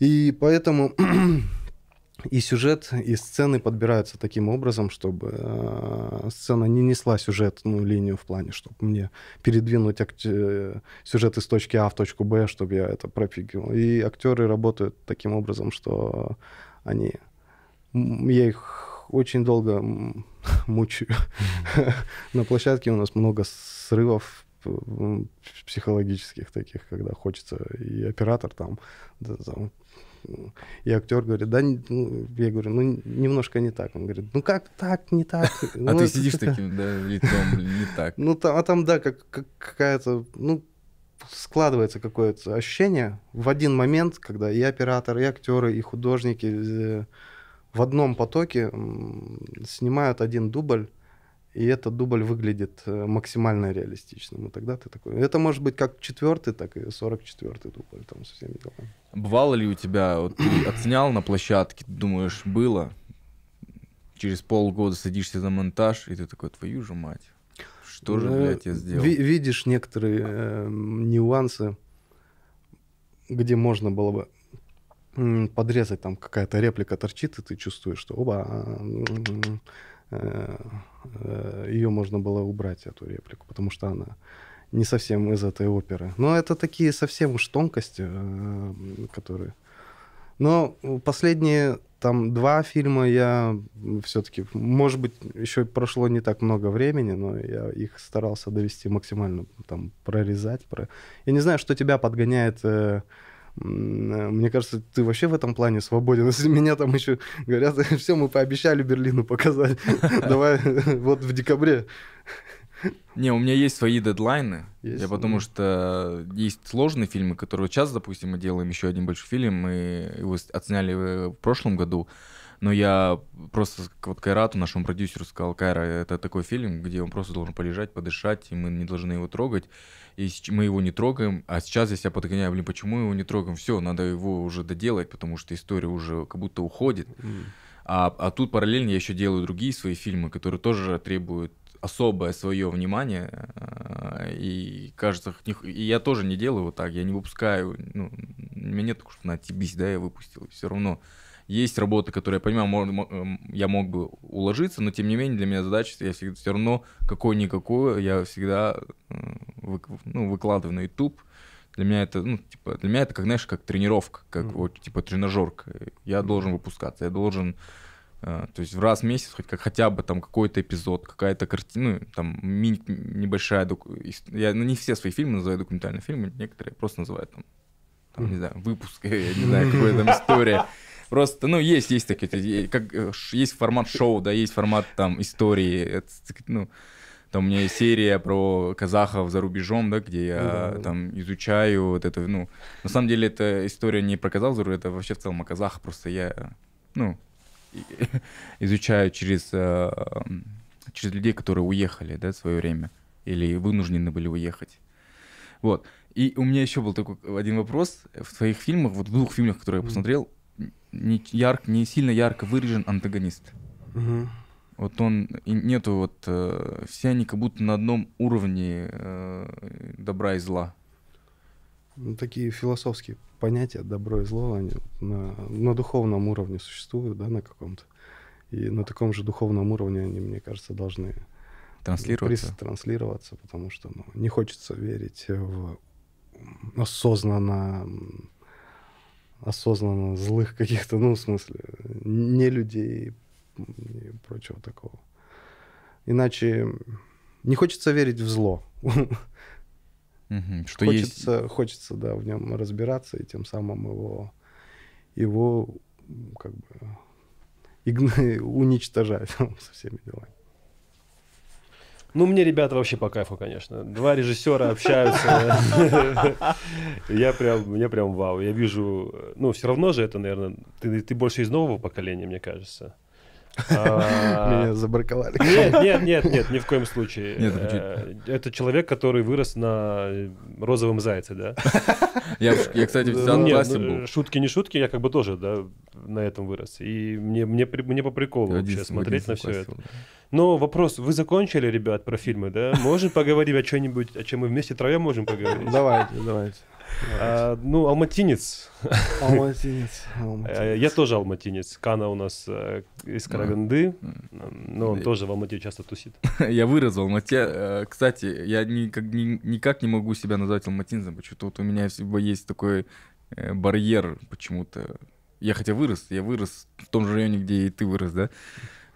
И поэтому и сюжет, и сцены подбираются таким образом, чтобы э, сцена не несла сюжетную линию в плане, чтобы мне передвинуть акт- э, сюжет из точки А в точку Б, чтобы я это пропикивал. И актеры работают таким образом, что они... Я их очень долго мучаю. На площадке у нас много срывов психологических таких, когда хочется и оператор там, да, там, и актер говорит, да, ну, я говорю, ну, немножко не так. Он говорит, ну как так, не так? А Ну, ты сидишь таким, да, лицом, не так. Ну, а там, да, как, как какая-то, ну, складывается какое-то ощущение в один момент, когда и оператор, и актеры, и художники э, в одном потоке снимают один дубль, и этот дубль выглядит э, максимально реалистичным. И тогда ты такой... Это может быть как четвертый, так и сорок четвертый дубль там со всеми делами. Бывало ли у тебя, вот ты отснял на площадке, ты думаешь, было, через полгода садишься за монтаж, и ты такой, твою же мать, что же, Ну, блядь, я сделал? ви- видишь некоторые э, нюансы, где можно было бы подрезать, там какая-то реплика торчит, и ты чувствуешь, что оба, ее можно было убрать, эту реплику, потому что она не совсем из этой оперы. Но это такие совсем уж тонкости, э, которые... Но последние там два фильма я все-таки, может быть, еще прошло не так много времени, но я их старался довести максимально, там, прорезать. Про... Я не знаю, что тебя подгоняет. э, э, Мне кажется, ты вообще в этом плане свободен. Если меня там еще говорят, все, мы пообещали Берлину показать, давай вот в декабре. Не, у меня есть свои дедлайны. Есть, я потому ну. что есть сложные фильмы, которые сейчас, допустим, мы делаем еще один большой фильм, мы его отсняли э, в прошлом году, но я просто вот Кайрату, нашему продюсеру, сказал, Кайра, это такой фильм, где он просто должен полежать, подышать, и мы не должны его трогать, и мы его не трогаем, а сейчас я себя подгоняю, блин, почему его не трогаем? Все, надо его уже доделать, потому что история уже как будто уходит. А, а тут параллельно я еще делаю другие свои фильмы, которые тоже требуют особое свое внимание, э, и кажется, и я тоже не делаю вот так, я не выпускаю, ну, у меня нет такого, что на тибись, да, я выпустил, все равно есть работы, которые я понимаю, эм, я мог бы уложиться, но тем не менее для меня задача, я всегда все равно какой-никакую я всегда ну, выкладываю на YouTube. Для меня это, ну, типа, для меня это как, знаешь, как тренировка, как mm. вот, типа, тренажерка. Я должен выпускаться, я должен Uh, то есть в раз в месяц хоть как хотя бы там какой-то эпизод, какая-то картина, ну, там ми- небольшая, доку... я ну, не все свои фильмы называю документальные фильмы, некоторые просто называют там, там не знаю, выпуск, я не знаю, какая там история. Просто, ну, есть, есть такие, как, э, есть формат шоу, да, есть формат там истории, это, ну, там у меня есть серия про казахов за рубежом, да, где я да, да. там изучаю вот это, ну, на самом деле это история не про казахов, это вообще в целом о казахах, просто я, ну, изучаю через, э, через людей, которые уехали, да, в свое время, или вынуждены были уехать. Вот. И у меня еще был такой один вопрос. В своих фильмах, вот в двух фильмах, которые я посмотрел, не, ярк, не сильно ярко выражен антагонист. Угу. Вот он, и нету вот, э, все они как будто на одном уровне э, добра и зла. Ну, такие философские понятия добро и зло, они на, на духовном уровне существуют, да, на каком-то. И на таком же духовном уровне они, мне кажется, должны транслироваться, транслироваться потому что ну, не хочется верить в осознанно осознанно злых каких-то, ну, в смысле, не людей и прочего такого. Иначе не хочется верить в зло. Угу, что хочется, есть... хочется, да, в нем разбираться и тем самым его, его как бы уничтожать со всеми делами. Ну, мне ребята вообще по кайфу, конечно. Два режиссера общаются. Я прям, мне прям вау. Я вижу, ну, все равно же это, наверное, ты, больше из нового поколения, мне кажется. А, Меня забраковали. Нет, нет, нет, нет, ни в коем случае. Нет, э, это человек, который вырос на розовом зайце, да? Я, я кстати, в ну, классе ну, был. Шутки не шутки, я как бы тоже, да, на этом вырос. И мне, мне, мне по приколу вообще смотреть на все это. Но вопрос, вы закончили, ребят, про фильмы, да? Можем поговорить о чем-нибудь, о чем мы вместе троем можем поговорить? Давайте, давайте. А, ну, алматинец. Алматинец. Э, я тоже алматинец. Кана у нас э, из Караганды, но он тоже в Алмате часто тусит. Я вырос в Алмате. Э, кстати, я никак, никак не могу себя назвать алматинцем. Почему-то вот у меня всегда есть такой барьер почему-то. Я хотя вырос, я вырос в том же районе, где и ты вырос, да?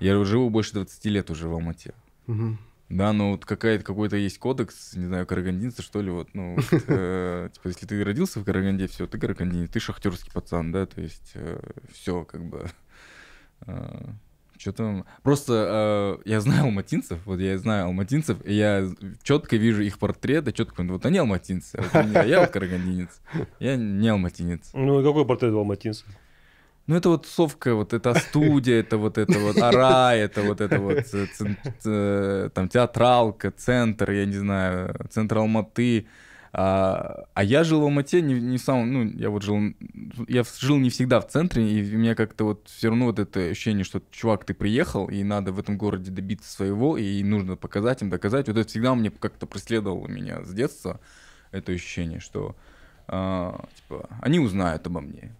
Я живу больше 20 лет уже в Алмате. Угу. Да, ну вот какая-то, какой-то есть кодекс, не знаю, карагандинца, что ли, вот, ну, вот, э, типа, если ты родился в Караганде, все, ты карагандинец, ты шахтерский пацан, да, то есть э, все, как бы, э, что там, просто э, я знаю алматинцев, вот я знаю алматинцев, и я четко вижу их портрет, и четко, вот они алматинцы, а, вот, а я вот карагандинец, я не алматинец. Ну, какой портрет у алматинцев? Ну, это вот тусовка, вот это студия, это вот это вот ара, это вот это вот там театралка, центр, я не знаю, центр Алматы. А, а я жил в Алмате не, не сам, ну, я вот жил, я жил не всегда в центре, и у меня как-то вот все равно вот это ощущение, что, чувак, ты приехал, и надо в этом городе добиться своего, и нужно показать им, доказать. Вот это всегда мне как-то преследовало меня с детства, это ощущение, что, а, типа, они узнают обо мне.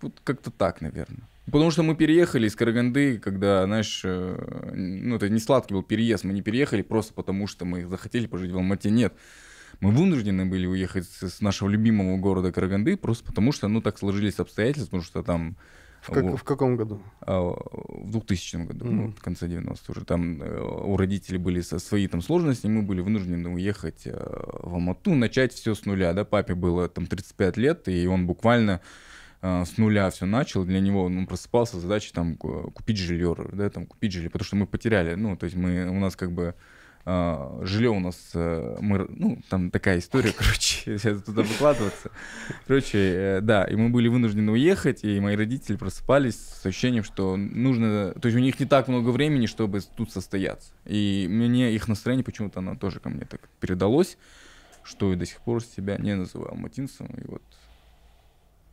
Вот как-то так, наверное. Потому что мы переехали из Караганды, когда, знаешь, э, ну, это не сладкий был переезд. Мы не переехали просто потому, что мы захотели пожить в Алмате. Нет. Мы вынуждены были уехать с нашего любимого города Караганды просто потому, что, ну, так сложились обстоятельства, потому что там... В, как, в каком году? А, в 2000 году, mm. ну, в конце 90-х уже. Там э, у родителей были свои там сложности, и мы были вынуждены уехать э, в Алмату, начать все с нуля, да. Папе было там 35 лет, и он буквально с нуля все начал, для него он просыпался с задачей там купить жилье, да, там купить жилье, потому что мы потеряли, ну, то есть мы, у нас как бы Uh, жилье у нас, uh, мы, ну, там такая история, короче, сейчас туда выкладываться. Короче, да, и мы были вынуждены уехать, и мои родители просыпались с ощущением, что нужно, то есть у них не так много времени, чтобы тут состояться. И мне их настроение почему-то, оно тоже ко мне так передалось, что я до сих пор себя не называю алматинцем, и вот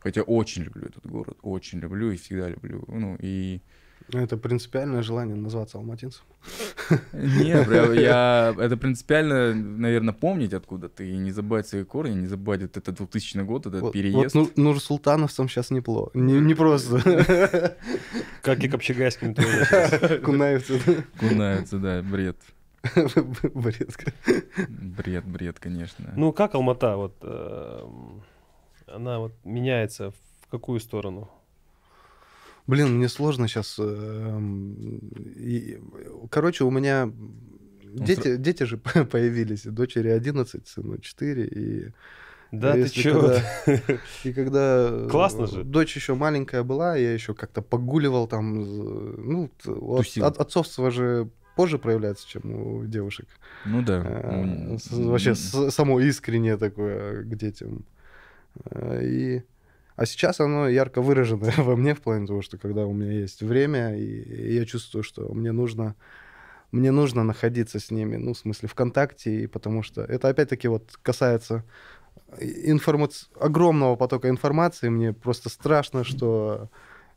Хотя очень люблю этот город, очень люблю и всегда люблю. Ну, и... Это принципиальное желание назваться алматинцем. Не, прям я... Это принципиально, наверное, помнить откуда-то и не забывать свои корни, не забывать вот этот 2000 год, этот Вот, переезд. вот ну, Нур-Султановцам сейчас неплохо. Не, не просто. Как и копчегайским тоже сейчас. Кунаевцы. Кунаются, да, бред. Бред. Бред, бред, конечно. Ну, как Алмата, вот, эм, она вот меняется в какую сторону? Блин, мне сложно сейчас. Короче, у меня дети, дети же появились. Дочери 11, сыну 4. И Да, ты если чё? когда- И когда Классно э, же. дочь еще маленькая была, я еще как-то погуливал там. Ну, Тусил. от- отцовство же позже проявляется, чем у девушек. Ну да. Э, Ну, Вообще с- само искреннее такое к детям. Э, И... А сейчас оно ярко выражено во мне в плане того, что когда у меня есть время, и я чувствую, что мне нужно, мне нужно находиться с ними, ну, в смысле, в контакте, и потому что это опять-таки вот касается информац... огромного потока информации. Мне просто страшно, что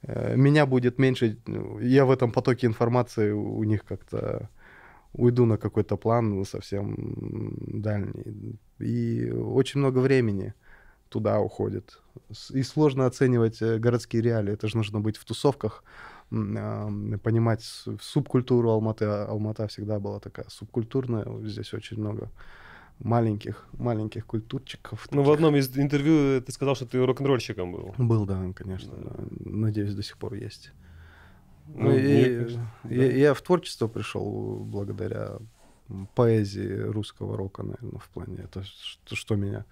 э, меня будет меньше. ну, Я в этом потоке информации у них как-то уйду на какой-то план совсем дальний. И очень много времени туда уходит. И сложно оценивать э, городские реалии. Это же нужно быть в тусовках, а, понимать субкультуру Алматы. А Алмата всегда была такая субкультурная. Здесь очень много маленьких, маленьких культурчиков. Ну, в одном из интервью ты сказал, что ты рок-н-ролльщиком был. Был, да, конечно. да. Надеюсь, до сих пор есть. Ну, Ну, и мне да. я в творчество пришел благодаря поэзии русского рока, наверное, в плане. Это что, что меня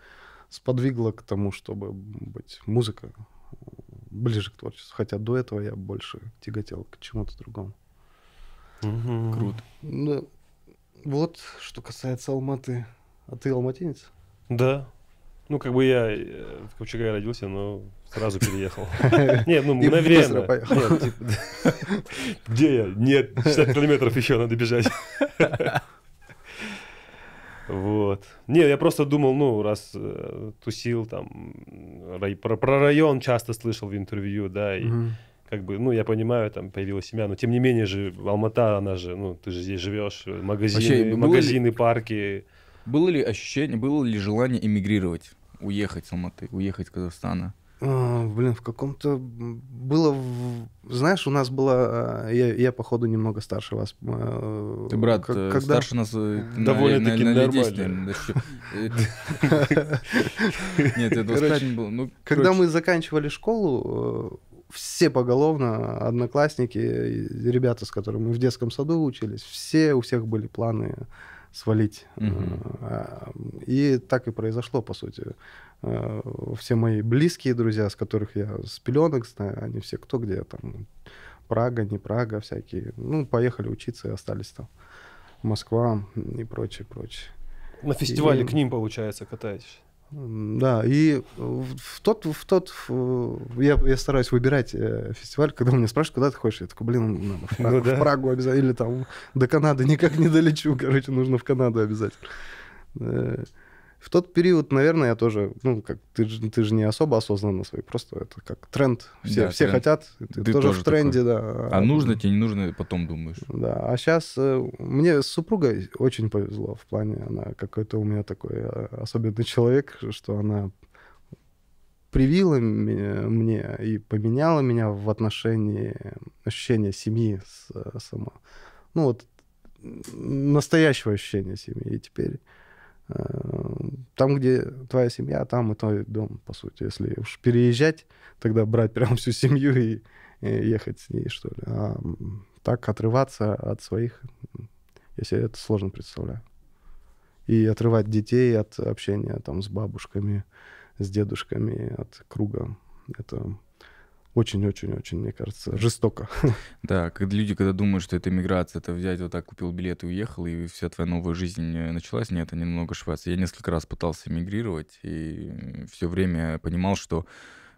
сподвигло к тому, чтобы быть музыка ближе к творчеству. Хотя до этого я больше тяготел к чему-то другому. Мгм. Круто. Ну, вот, что касается Алматы. А ты алматинец? Да. Ну, как бы я э, в Копчегае родился, но сразу переехал. Нет, ну, мгновенно. Где я? Нет, 60 километров еще надо бежать. Вот. Не, я просто думал, ну, раз э, тусил там, рай- про, про район часто слышал в интервью, да, и Мгм. как бы, ну, я понимаю, там появилась семья, но тем не менее же Алмата, она же, ну, ты же здесь живешь, магазины, Вообще, было ли- магазины, парки. Было ли ощущение, было ли желание эмигрировать, уехать с Алматы, уехать из Казахстана? А, блин, в каком-то было, знаешь, у нас было, а, я, я походу немного старше вас. а, Ты, брат, э, когда- старше нас э, на- Довольно-таки на- на лет 10, нормально. Нет, это Короче, 25 был. Ну, Когда мы заканчивали школу, э, все поголовно, одноклассники, ребята, с которыми мы в детском саду учились, все, у всех были планы свалить. А, И так и произошло, по сути. Э, Все мои близкие друзья, с которых я с пеленок знаю, они все кто где там. Прага, не Прага, всякие. Ну, поехали учиться и остались там. Москва и прочее, прочее. На фестивале И- к ним, получается, катаетесь. Да, и в в тот, в тот, в- я, я стараюсь выбирать э, фестиваль, когда меня спрашивают, куда ты хочешь, я такой, блин, надо в, Прагу, Ну да. в Прагу обязательно, или там до Канады никак не долечу, короче, нужно в Канаду обязательно. Э, В тот период, наверное, я тоже, ну, как ты, же- ты же не особо осознанно свой, просто это как тренд, все, Да, все тренд. хотят, ты, Ты тоже, тоже в тренде, да. А нужно тебе, не нужно, потом думаешь. Да, а сейчас мне с супругой очень повезло в плане, она какой-то у меня такой э, особенный человек, что она привила меня- мне и поменяла меня в отношении ощущения семьи э, сама. Ну вот настоящего ощущения семьи. И теперь э, там, где твоя семья, там и твой дом, по сути. Если уж переезжать, тогда брать прям всю семью и, и ехать с ней, что ли. А так отрываться от своих, я себе это сложно представляю. И отрывать детей от общения там с бабушками, с дедушками, от круга. Это очень-очень-очень, мне кажется, жестоко. Да, когда люди, когда думают, что это иммиграция, это взять вот так, купил билет и уехал, и вся твоя новая жизнь э, началась. Нет, они немного ошибаются. Я несколько раз пытался эмигрировать, и все время понимал, что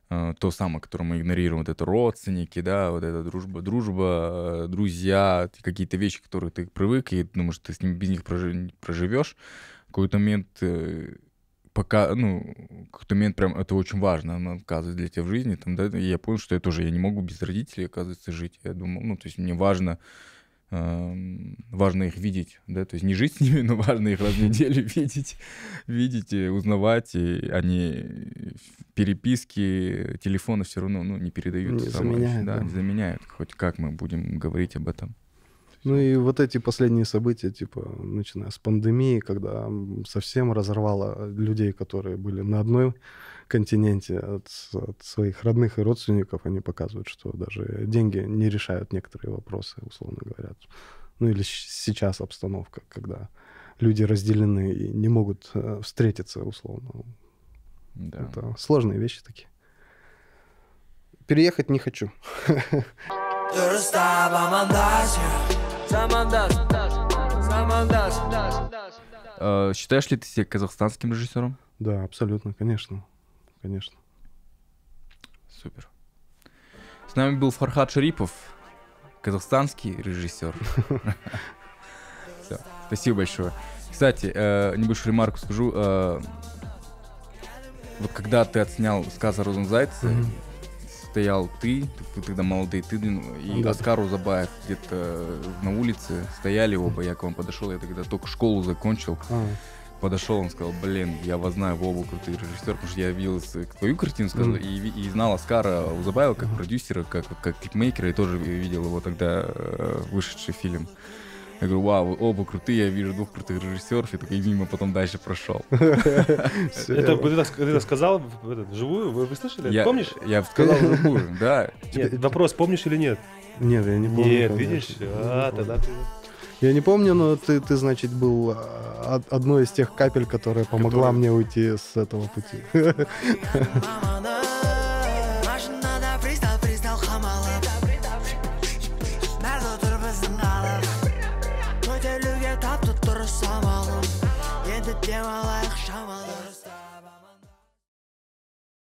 э, то самое, которое мы игнорируем, вот это родственники, да, вот эта дружба, дружба, э, друзья, какие-то вещи, к которым ты привык, и думаешь, ты с ними без них прожи- проживешь. В какой-то момент пока, ну, какой-то момент прям это очень важно, оно оказывается для тебя в жизни, там, да, и я понял, что я тоже, я не могу без родителей, оказывается, жить. Я думал, ну, то есть мне важно эм, важно их видеть, да, то есть не жить с ними, но важно их раз в неделю видеть, видеть и узнавать, и они переписки, телефоны все равно, ну, не передают. Не заменяют, Да, да. не заменяют, хоть как мы будем говорить об этом. Ну и вот эти последние события, типа, начиная с пандемии, когда совсем разорвало людей, которые были на одной континенте от, от своих родных и родственников, они показывают, что даже деньги не решают некоторые вопросы, условно говоря. Ну или сейчас обстановка, когда люди разделены и не могут э, встретиться, условно. Да. Это сложные вещи такие. Переехать не хочу. Дұрыстап амандасып замандас замандас Э, считаешь ли ты себя казахстанским режиссером? Да, абсолютно, конечно. Конечно. Супер. С нами был Фархад Шарипов, казахстанский режиссер. Спасибо большое. Кстати, э, небольшую ремарку скажу. э, Вот когда ты отснял «Сказ о розовом зайце», Мгм. Стоял ты, вы тогда молодые, ты блин, и Да. Оскар Узабаев где-то на улице стояли оба, я к вам подошел, я тогда только школу закончил, А, подошел, он сказал, блин, я вас знаю, вы оба крутые режиссер, потому что я видел твою картину, сказал, Мгм. и, и знал Оскара Узабаева как Ага. продюсера, как, как клипмейкера, и тоже видел его тогда э, вышедший фильм. Я говорю, вау, оба крутые, я вижу двух крутых режиссеров, и такой мимо потом дальше прошел. Это ты так сказал вживую? Вы, слышали? Помнишь? Я сказал вживую, да. Нет, вопрос, помнишь или нет? Нет, я не помню. Нет, видишь? А, тогда ты... Я не помню, но ты, ты значит, был а, од- одной из тех капель, которая помогла мне уйти с этого пути. Merhabalar, şamalar